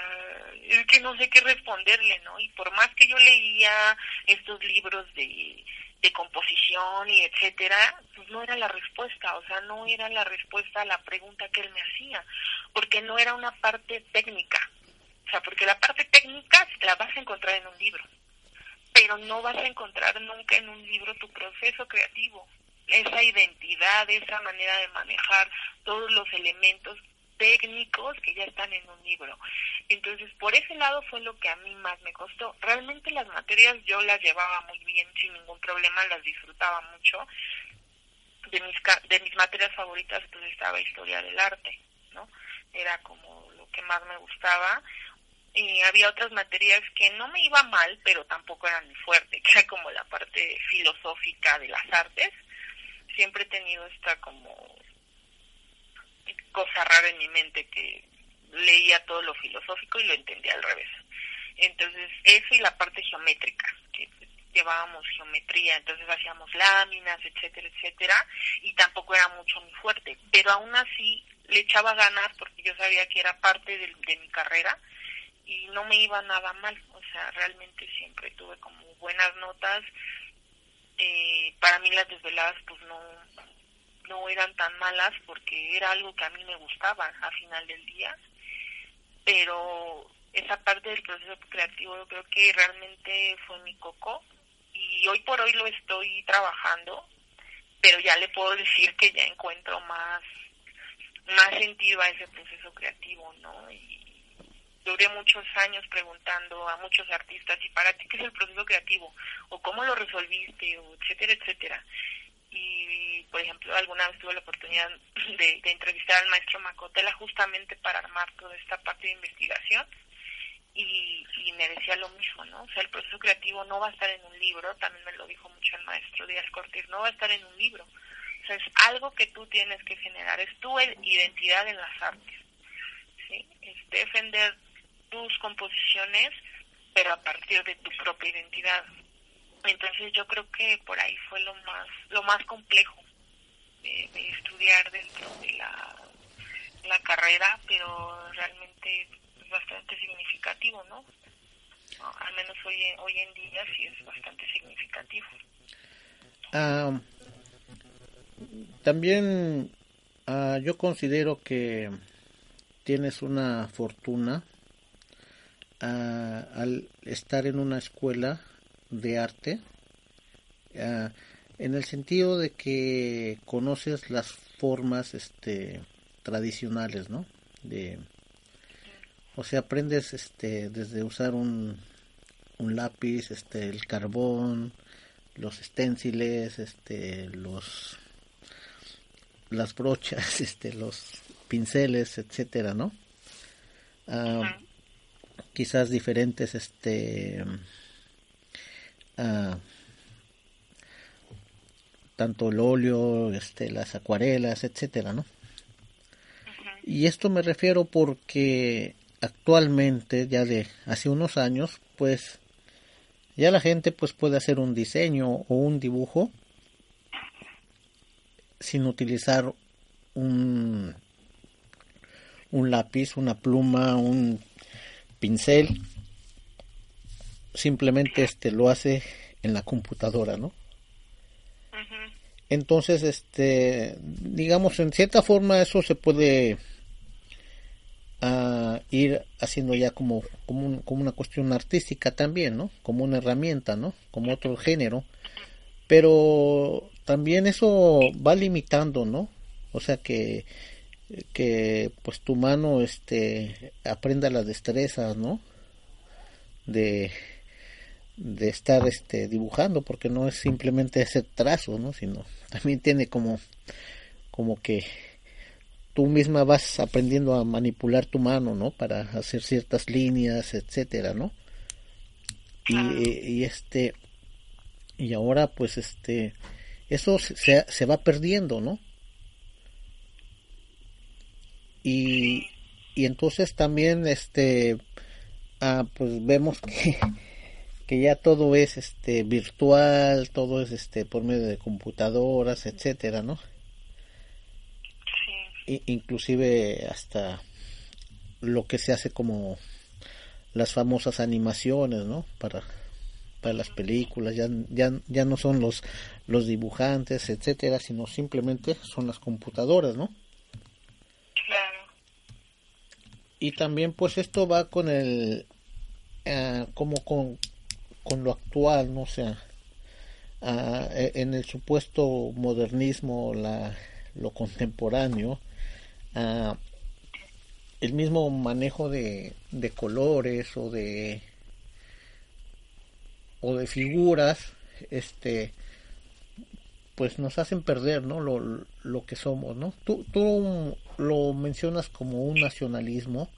Speaker 3: es que no sé qué responderle, ¿no? Y por más que yo leía estos libros de composición y etcétera, pues no era la respuesta, o sea, no era la respuesta a la pregunta que él me hacía, porque no era una parte técnica, o sea, porque la parte técnica la vas a encontrar en un libro, pero no vas a encontrar nunca en un libro tu proceso creativo, esa identidad, esa manera de manejar todos los elementos técnicos que ya están en un libro. Entonces, por ese lado fue lo que a mí más me costó. Realmente las materias yo las llevaba muy bien, sin ningún problema, las disfrutaba mucho. De mis, de mis materias favoritas pues estaba historia del arte, ¿no? Era como lo que más me gustaba. Y había otras materias que no me iba mal, pero tampoco eran muy fuerte, que era como la parte filosófica de las artes. Siempre he tenido esta como cosa rara en mi mente que leía todo lo filosófico y lo entendía al revés. Entonces, eso y la parte geométrica, que llevábamos geometría, entonces hacíamos láminas, etcétera, etcétera, y tampoco era mucho muy fuerte, pero aún así le echaba ganas porque yo sabía que era parte de, de mi carrera y no me iba nada mal, o sea, realmente siempre tuve como buenas notas. Eh, para mí las desveladas pues no, no eran tan malas porque era algo que a mí me gustaba a final del día, pero esa parte del proceso creativo yo creo que realmente fue mi coco y hoy por hoy lo estoy trabajando, pero ya le puedo decir que ya encuentro más más sentido a ese proceso creativo, ¿no? Y duré muchos años preguntando a muchos artistas, ¿y para ti qué es el proceso creativo? ¿O cómo lo resolviste? O etcétera, etcétera y por ejemplo alguna vez tuve la oportunidad de, entrevistar al maestro Macotela justamente para armar toda esta parte de investigación y, y, me decía lo mismo, ¿no? O sea, el proceso creativo no va a estar en un libro, también me lo dijo mucho el maestro Díaz Cortés, no va a estar en un libro. O sea, es algo que tú tienes que generar, es tu identidad en las artes, ¿sí? Es defender tus composiciones, pero a partir de tu propia identidad. Entonces yo creo que por ahí fue lo más, lo más complejo de, estudiar dentro de la, la carrera, pero realmente es bastante significativo, ¿no? Al menos hoy, hoy en día sí es bastante significativo.
Speaker 2: También ah, yo considero que tienes una fortuna al estar en una escuela de arte en el sentido de que conoces las formas este tradicionales no de o sea aprendes este desde usar un, un lápiz este el carbón los esténciles este los las brochas este los pinceles etcétera no ah, quizás diferentes este tanto el óleo, este, las acuarelas, etcétera, ¿no? Y esto me refiero porque actualmente, ya de hace unos años, pues ya la gente pues puede hacer un diseño o un dibujo sin utilizar un, un lápiz, una pluma, un pincel simplemente este lo hace en la computadora, ¿no? Entonces, este, digamos, en cierta forma eso se puede ah, ir haciendo ya como, como, como, una cuestión artística también, ¿no? Como una herramienta, ¿no? Como otro género. Pero también eso va limitando, ¿no? O sea que, que pues tu mano, este, aprenda las destrezas, ¿no? De, de estar este dibujando porque no es simplemente ese trazo no sino también tiene como como que tú misma vas aprendiendo a manipular tu mano no para hacer ciertas líneas etcétera no y, este y ahora pues este eso se, se va perdiendo no y, y entonces también este ah, pues vemos que, que ya todo es este virtual todo es este por medio de computadoras etcétera no sí. inclusive hasta lo que se hace como las famosas animaciones no para para las películas ya ya ya no son los los dibujantes etcétera sino simplemente son las computadoras no y también pues esto va con el eh, como con, con lo actual no o sea ah, e, en el supuesto modernismo la lo contemporáneo ah, el mismo manejo de, de colores o de o de figuras este pues nos hacen perder no lo, lo que somos no tú, tú lo mencionas como un nacionalismo,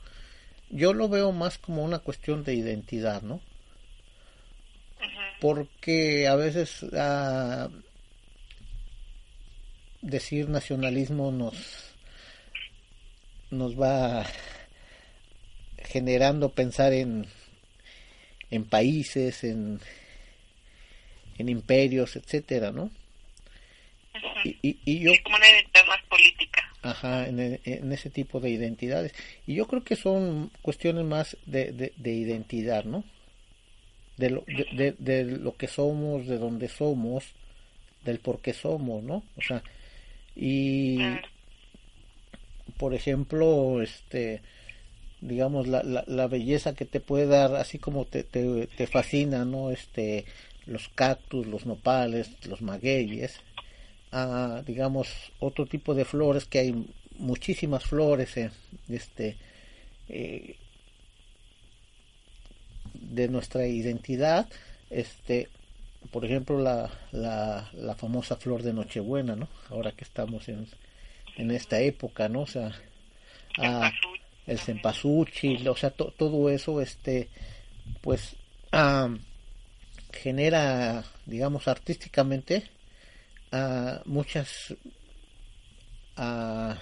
Speaker 2: yo lo veo más como una cuestión de identidad, ¿no? Porque a veces ah, decir nacionalismo nos nos va generando pensar en en países, en en imperios, etcétera, ¿no?
Speaker 3: Y, y, y, yo como una
Speaker 2: Ajá, en, en, ese tipo de identidades. Y yo creo que son cuestiones más de, de, identidad, ¿no? De lo, de, de, lo que somos, de dónde somos, del por qué somos, ¿no? O sea, y por ejemplo, este, digamos, la, la, la belleza que te puede dar, así como te, te, te fascina, ¿no? Este, los cactus, los nopales, los magueyes, a digamos otro tipo de flores que hay muchísimas flores este eh, de nuestra identidad este por ejemplo la, la, la, famosa flor de Nochebuena no ahora que estamos en, en esta época no o sea el cempasúchil o sea todo eso este pues genera digamos artísticamente a muchas a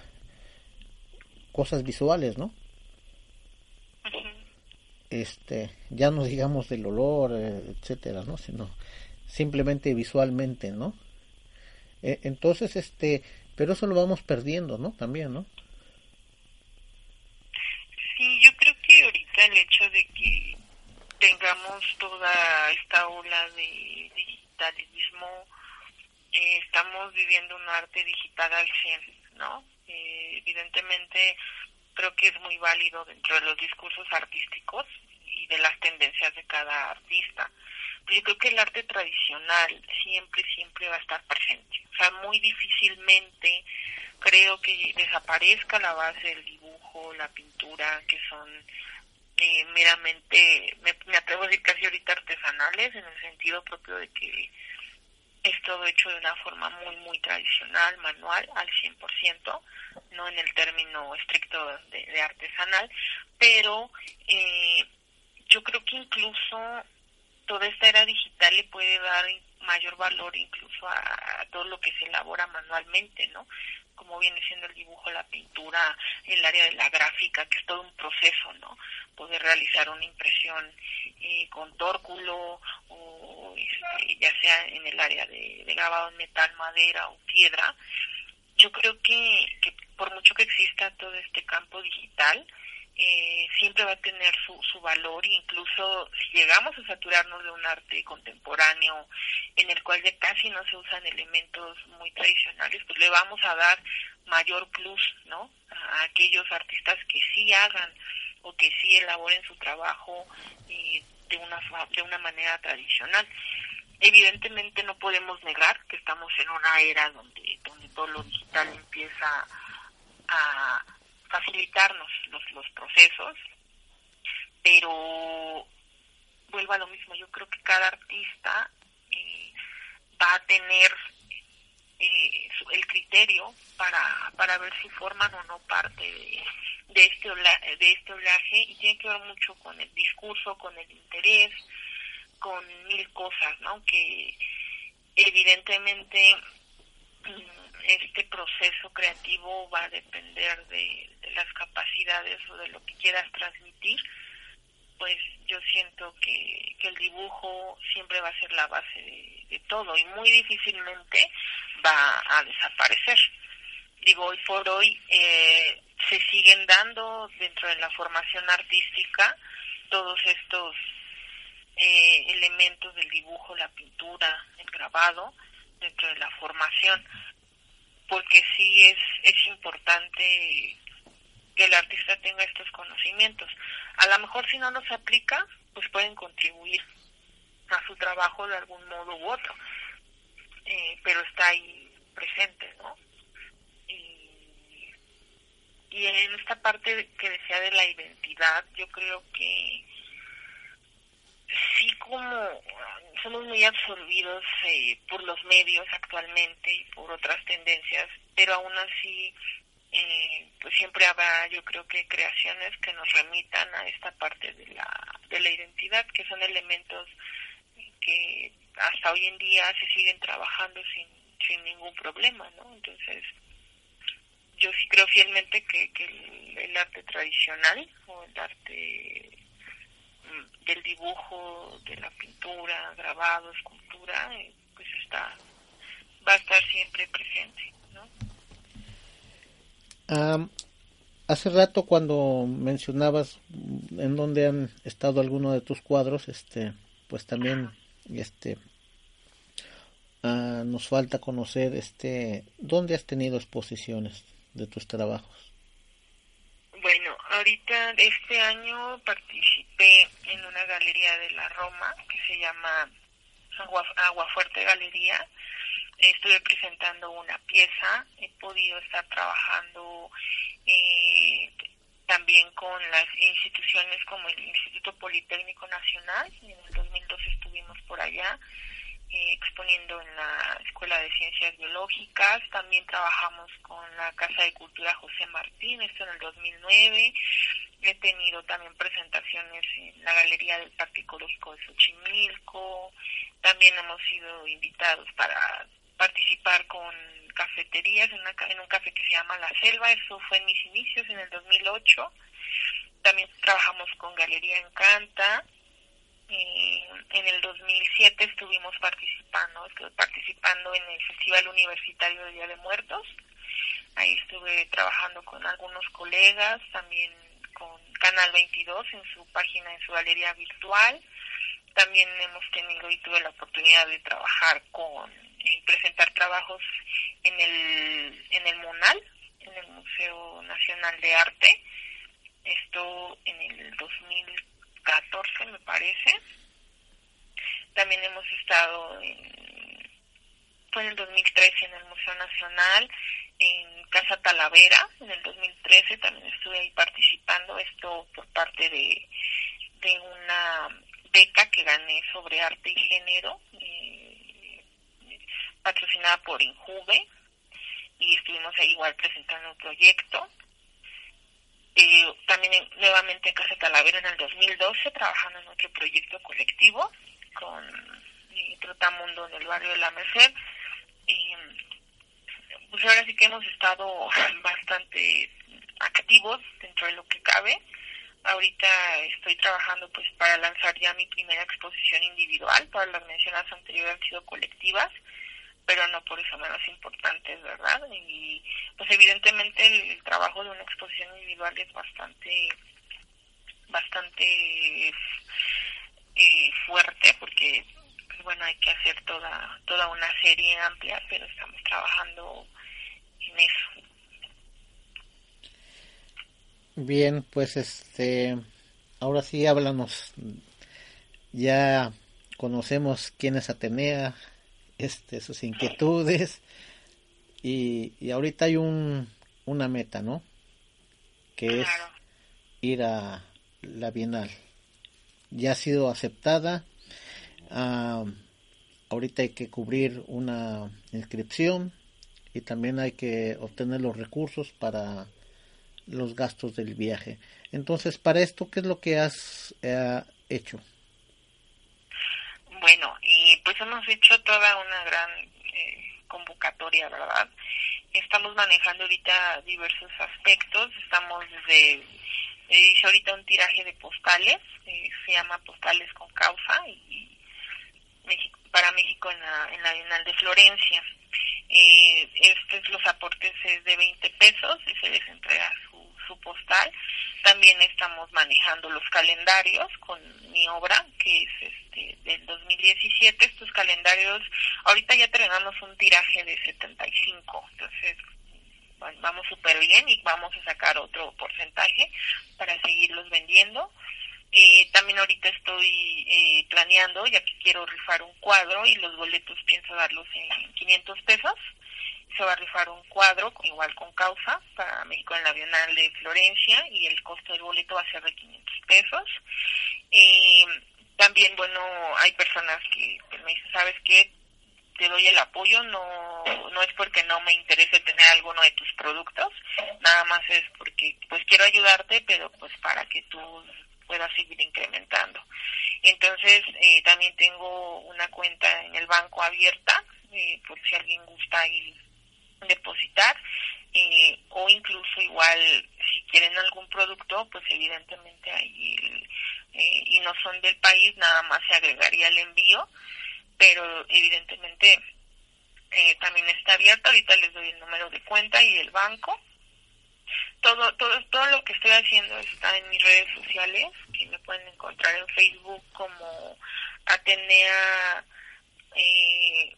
Speaker 2: cosas visuales, ¿no? Este, ya no digamos del olor, eh, etcétera, ¿no? Sino simplemente visualmente, ¿no? E, entonces, este, pero eso lo vamos perdiendo, ¿no? También, ¿no?
Speaker 3: Sí, yo creo que ahorita el hecho de que tengamos toda esta ola de digitalismo estamos viviendo un arte digital al 100, ¿no? Eh, evidentemente creo que es muy válido dentro de los discursos artísticos y de las tendencias de cada artista. Pero yo creo que el arte tradicional siempre, siempre va a estar presente. O sea, muy difícilmente creo que desaparezca la base del dibujo, la pintura, que son eh, meramente, me, me atrevo a decir casi ahorita artesanales, en el sentido propio de que es todo hecho de una forma muy, muy tradicional, manual, al 100%, no en el término estricto de, artesanal, pero eh, yo creo que incluso toda esta era digital le puede dar mayor valor incluso a, todo lo que se elabora manualmente, ¿no? Como viene siendo el dibujo, la pintura, el área de la gráfica, que es todo un proceso, ¿no? Poder realizar una impresión eh, con tórculo o este, ya sea en el área de, grabado en metal, madera o piedra. Yo creo que, que por mucho que exista todo este campo digital, eh, siempre va a tener su, su valor incluso si llegamos a saturarnos de un arte contemporáneo en el cual ya casi no se usan elementos muy tradicionales, pues le vamos a dar mayor plus, ¿no? A aquellos artistas que sí hagan o que sí elaboren su trabajo eh, de una de una manera tradicional. Evidentemente no podemos negar que estamos en una era donde donde todo lo digital empieza a facilitarnos los, los procesos, pero vuelvo a lo mismo, yo creo que cada artista eh, va a tener eh, el criterio para, para ver si forman o no parte de, de este de este olaje y tiene que ver mucho con el discurso, con el interés, con mil cosas, ¿no? Que evidentemente mm, este proceso creativo va a depender de, las capacidades o de lo que quieras transmitir, pues yo siento que, que el dibujo siempre va a ser la base de, todo y muy difícilmente va a desaparecer. Digo, hoy por hoy eh, se siguen dando dentro de la formación artística todos estos eh, elementos del dibujo, la pintura, el grabado dentro de la formación, porque sí es, es importante que el artista tenga estos conocimientos. A lo mejor si no los aplica, pues pueden contribuir a su trabajo de algún modo u otro, eh, pero está ahí presente, ¿no? Y, y en esta parte que decía de la identidad, yo creo que sí como somos muy absorbidos eh, por los medios actualmente y por otras tendencias, pero aún así eh, pues siempre habrá yo creo que creaciones que nos remitan a esta parte de la, de la identidad, que son elementos que hasta hoy en día se siguen trabajando sin, sin ningún problema, ¿no? Entonces, yo sí creo fielmente que, que el, arte tradicional o el arte del dibujo, de la pintura, grabado, escultura, pues está va a estar siempre presente, ¿no?
Speaker 2: hace rato cuando mencionabas en dónde han estado algunos de tus cuadros, este, pues también, este, uh, nos falta conocer, este, dónde has tenido exposiciones de tus trabajos.
Speaker 3: Bueno, ahorita este año participé en una galería de la Roma que se llama Agua, Agua Fuerte Galería. Estuve presentando una pieza, he podido estar trabajando eh, también con las instituciones como el Instituto Politécnico Nacional, en el 2002 estuvimos por allá eh, exponiendo en la Escuela de Ciencias Biológicas, también trabajamos con la Casa de Cultura José Martín, esto en el 2009, he tenido también presentaciones en la Galería del Parque Ecológico de Xochimilco, también hemos sido invitados para participar con cafeterías en, en un café que se llama La Selva, eso fue en mis inicios en el 2008. También trabajamos con Galería Encanta. En el 2007 estuvimos participando, estuve participando en el Festival Universitario de Día de Muertos. Ahí estuve trabajando con algunos colegas, también con Canal 22 en su página, en su galería virtual. También hemos tenido y tuve la oportunidad de trabajar con presentar trabajos en el, en el MUNAL, en el Museo Nacional de Arte. Esto en el 2014, me parece. También hemos estado en, fue en el 2013 en el Museo Nacional, en Casa Talavera, en el 2013 también estuve ahí participando, esto por parte de, de una beca que gané sobre arte y género. Eh, patrocinada por Injuve y estuvimos ahí igual presentando un proyecto. También nuevamente en Casa Talavera en el 2012 trabajando en otro proyecto colectivo con eh, Trotamundo en el barrio de la Merced. Y pues ahora sí que hemos estado bastante activos dentro de lo que cabe. Ahorita estoy trabajando pues para lanzar ya mi primera exposición individual, todas las mencionadas anteriores han sido colectivas pero no por eso menos importantes, ¿verdad? Y pues evidentemente el, trabajo de una exposición individual es bastante, bastante eh, fuerte porque pues, bueno hay que hacer toda toda una serie amplia, pero estamos trabajando en eso.
Speaker 2: Bien, pues este, ahora sí háblanos. Ya conocemos quién es Atenea, este, sus inquietudes y, y ahorita hay un, una meta, ¿no? Que es ir a la Bienal. Ya ha sido aceptada. Ah, ahorita hay que cubrir una inscripción y también hay que obtener los recursos para los gastos del viaje. Entonces, para esto, ¿qué es lo que has eh, hecho?
Speaker 3: Bueno, pues hemos hecho toda una gran eh, convocatoria, ¿verdad? estamos manejando ahorita diversos aspectos. Estamos desde, hice ahorita un tiraje de postales, eh, se llama Postales con Causa, y, para México en la, en la Bienal de Florencia. Eh, estos los aportes es de 20 pesos y se les entrega su, su postal. También estamos manejando los calendarios con mi obra, que es del 2017. Estos calendarios, ahorita ya terminamos un tiraje de 75, entonces vamos súper bien y vamos a sacar otro porcentaje para seguirlos vendiendo. Eh, también ahorita estoy eh, planeando, ya que quiero rifar un cuadro y los boletos pienso darlos en 500 pesos. Se va a rifar un cuadro, igual con causa, para México en la Bienal de Florencia y el costo del boleto va a ser de 500 pesos. Eh, también, bueno, hay personas que me dicen, ¿sabes qué? Te doy el apoyo, no, no es porque no me interese tener alguno de tus productos, nada más es porque pues quiero ayudarte, pero pues para que tú pueda seguir incrementando. Entonces, eh, también tengo una cuenta en el banco abierta, eh, por si alguien gusta ir depositar, eh, o incluso igual, si quieren algún producto, pues evidentemente ahí, y no son del país, nada más se agregaría el envío, pero evidentemente también está abierto, ahorita les doy el número de cuenta y el banco, todo, todo, todo lo que estoy haciendo está en mis redes sociales, que me pueden encontrar en Facebook como Atenea, eh,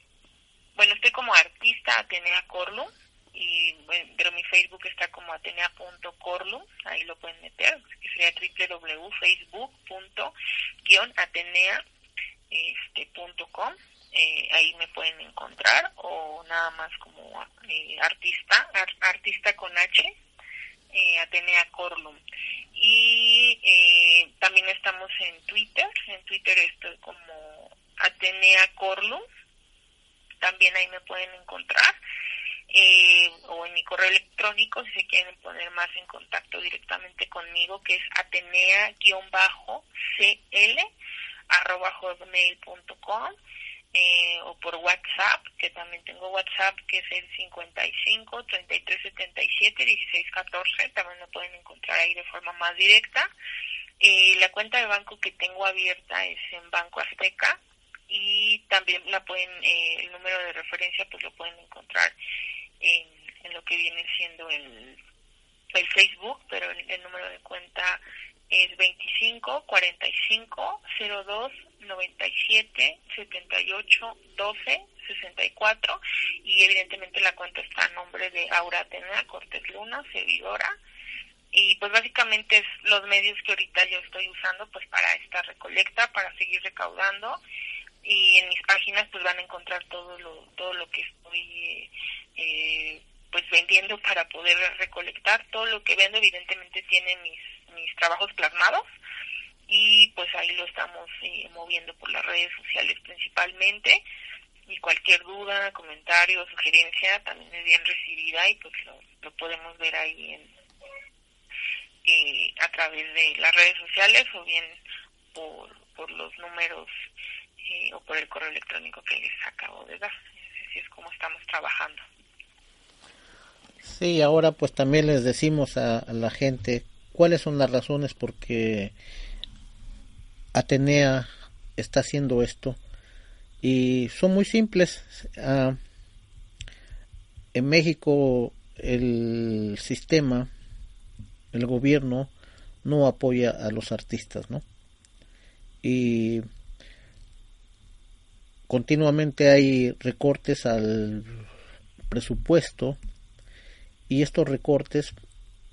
Speaker 3: bueno, estoy como artista Atenea Corlum, y pero mi Facebook está como atenea.corlum, ahí lo pueden meter, que sería www.facebook.atenea.com. Eh, ahí me pueden encontrar o nada más como eh, artista, artista con H, eh, Atenea Corlum. Y eh, también estamos en Twitter, en Twitter estoy como Atenea Corlum, también ahí me pueden encontrar. Eh, o en mi correo electrónico si se quieren poner más en contacto directamente conmigo que es atenea-cl arroba hotmail.com eh, o por WhatsApp, que también tengo WhatsApp, que es el 55 33 77 16 14, también lo pueden encontrar ahí de forma más directa. Eh, la cuenta de banco que tengo abierta es en Banco Azteca y también la pueden, eh, el número de referencia pues lo pueden encontrar en, en lo que viene siendo el, el Facebook, pero el, número de cuenta es 25 45 02 97 78 12 64 y evidentemente la cuenta está a nombre de Aura Atena Cortés Luna, servidora y pues básicamente es los medios que ahorita yo estoy usando pues para esta recolecta, para seguir recaudando y en mis páginas pues van a encontrar todo lo todo lo que estoy eh, pues vendiendo para poder recolectar. Todo lo que vendo evidentemente tiene mis mis trabajos plasmados. Y pues ahí lo estamos eh, moviendo por las redes sociales principalmente. Y cualquier duda, comentario, sugerencia también es bien recibida y pues lo, podemos ver ahí en, eh, a través de las redes sociales o bien por, por los números o por el correo electrónico que les acabo de dar. Así es como estamos trabajando.
Speaker 2: Sí, ahora pues también les decimos a, la gente cuáles son las razones por qué Atenea está haciendo esto y son muy simples. Ah, en México el sistema, el gobierno no apoya a los artistas, ¿no? Y continuamente hay recortes al presupuesto y estos recortes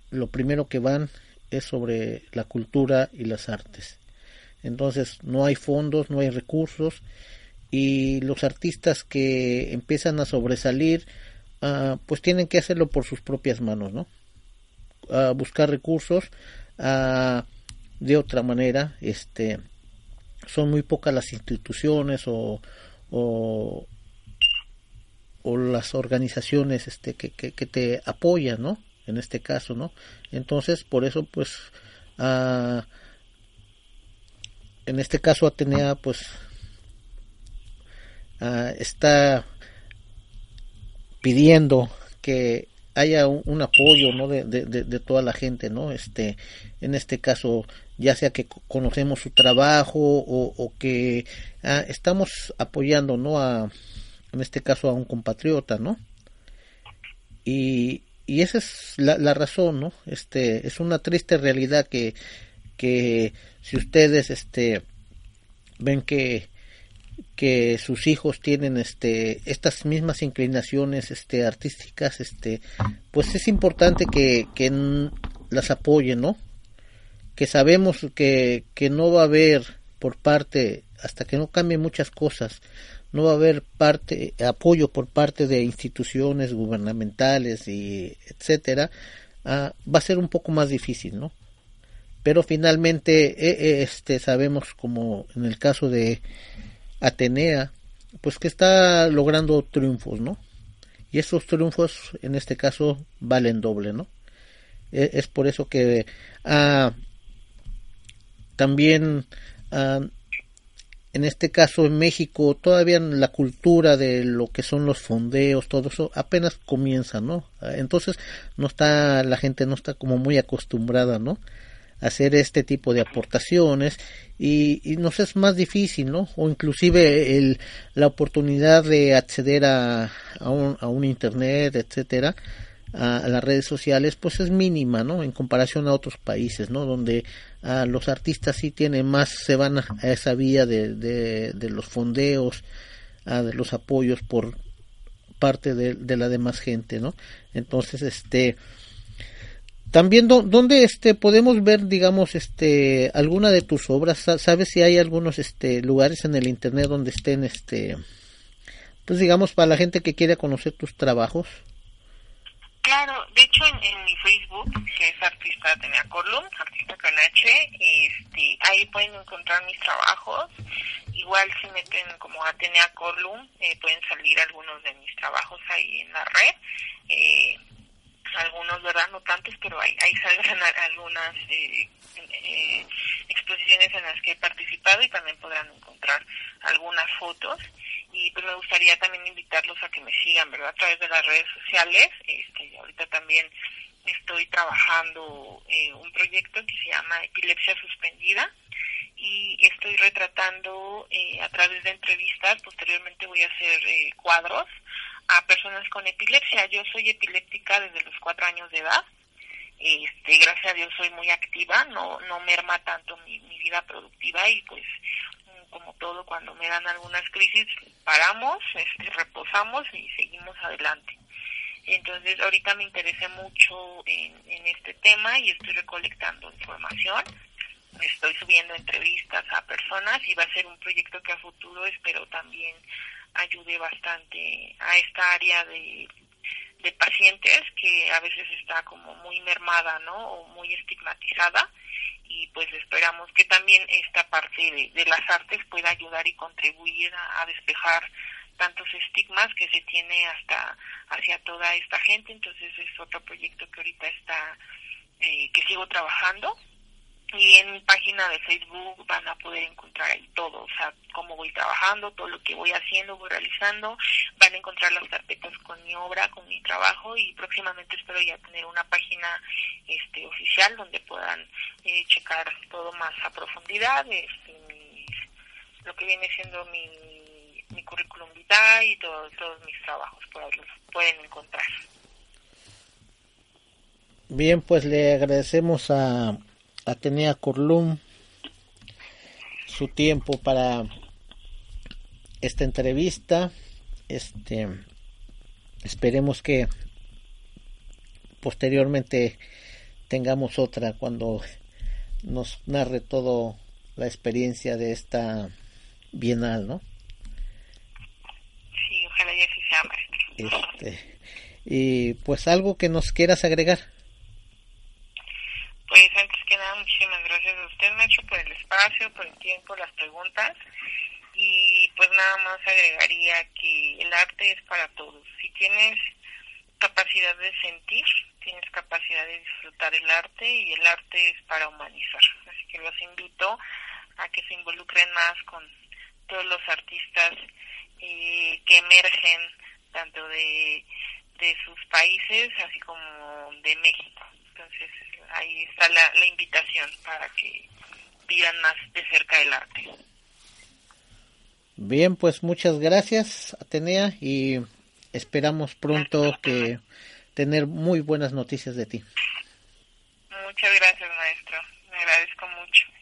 Speaker 2: lo primero que van es sobre la cultura y las artes. Entonces no hay fondos, no hay recursos y los artistas que empiezan a sobresalir uh, pues tienen que hacerlo por sus propias manos, ¿no? A buscar recursos uh, de otra manera, este son muy pocas las instituciones o, o, o las organizaciones este que, que, te apoyan, ¿no? En este caso, ¿no? Entonces, por eso, pues, en este caso Atenea pues está pidiendo que haya un, apoyo no de, de, toda la gente no este en este caso ya sea que conocemos su trabajo o, que ah, estamos apoyando no a en este caso a un compatriota no y, y esa es la, la, razón no este es una triste realidad que que si ustedes este ven que que sus hijos tienen este estas mismas inclinaciones este artísticas este pues es importante que, que las apoyen no que sabemos que, que no va a haber por parte hasta que no cambien muchas cosas no va a haber parte apoyo por parte de instituciones gubernamentales y etcétera ah, va a ser un poco más difícil no pero finalmente eh, eh, este sabemos como en el caso de Atenea, pues que está logrando triunfos, ¿no? Y esos triunfos, en este caso, valen doble, ¿no? E, es por eso que ah, también ah, en este caso en México todavía la cultura de lo que son los fondeos, todo eso apenas comienza, ¿no? Entonces no está la gente no está como muy acostumbrada, ¿no? hacer este tipo de aportaciones y, y, nos es más difícil, ¿no? O inclusive el, la oportunidad de acceder a, a, un, a un internet, etcétera, a, las redes sociales, pues es mínima, ¿no? En comparación a otros países, ¿no? Donde a los artistas sí tienen más, se van a, esa vía de, de, los fondeos, a, de los apoyos por parte de, de la demás gente, ¿no? Entonces, este, también dónde este podemos ver digamos este alguna de tus obras sabes si hay algunos este lugares en el internet donde estén este pues digamos para la gente que quiere conocer tus trabajos
Speaker 3: claro de hecho en, mi Facebook que es artista Atenea Colum artista con H este ahí pueden encontrar mis trabajos igual si meten como Atenea Colum eh, pueden salir algunos de mis trabajos ahí en la red eh, algunos, ¿verdad? No tantos, pero ahí, ahí saldrán algunas eh, eh, exposiciones en las que he participado y también podrán encontrar algunas fotos. Y pues me gustaría también invitarlos a que me sigan, ¿verdad? A través de las redes sociales. Este, ahorita también estoy trabajando eh, un proyecto que se llama Epilepsia Suspendida y estoy retratando eh, a través de entrevistas, posteriormente voy a hacer eh, cuadros a personas con epilepsia. Yo soy epiléptica desde los cuatro años de edad. Este, gracias a Dios soy muy activa, no, no merma tanto mi, mi vida productiva y pues como todo cuando me dan algunas crisis paramos, este, reposamos y seguimos adelante. Entonces ahorita me interesé mucho en, en este tema y estoy recolectando información, estoy subiendo entrevistas a personas y va a ser un proyecto que a futuro espero también ayude bastante a esta área de, de pacientes que a veces está como muy mermada, ¿no? O muy estigmatizada y pues esperamos que también esta parte de, las artes pueda ayudar y contribuir a, despejar tantos estigmas que se tiene hasta hacia toda esta gente. Entonces es otro proyecto que ahorita está eh, que sigo trabajando y en mi página de Facebook van a poder encontrar ahí todo, o sea, cómo voy trabajando, todo lo que voy haciendo, voy realizando, van a encontrar las carpetas con mi obra, con mi trabajo y próximamente espero ya tener una página este oficial donde puedan eh, checar todo más a profundidad, este, lo que viene siendo mi, mi currículum vitae y todos mis trabajos, por ahí los pueden encontrar.
Speaker 2: Bien, pues le agradecemos a Atenea Corlum su tiempo para esta entrevista. Este esperemos que posteriormente tengamos otra cuando nos narre todo la experiencia de esta bienal, ¿no?
Speaker 3: Sí, ojalá ya sea
Speaker 2: Este, y pues algo que nos quieras agregar.
Speaker 3: Pues antes que nada, muchísimas gracias a usted, Nacho, por el espacio, por el tiempo, las preguntas. Y pues nada más agregaría que el arte es para todos. Si tienes capacidad de sentir, tienes capacidad de disfrutar el arte y el arte es para humanizar. Así que los invito a que se involucren más con todos los artistas eh, que emergen tanto de de sus países, así como de México. Entonces ahí está la, la invitación para que vivan más de cerca el arte.
Speaker 2: Bien, pues muchas gracias, Atenea, y esperamos pronto que tener muy buenas noticias de ti.
Speaker 3: Muchas gracias, maestro. Me agradezco mucho.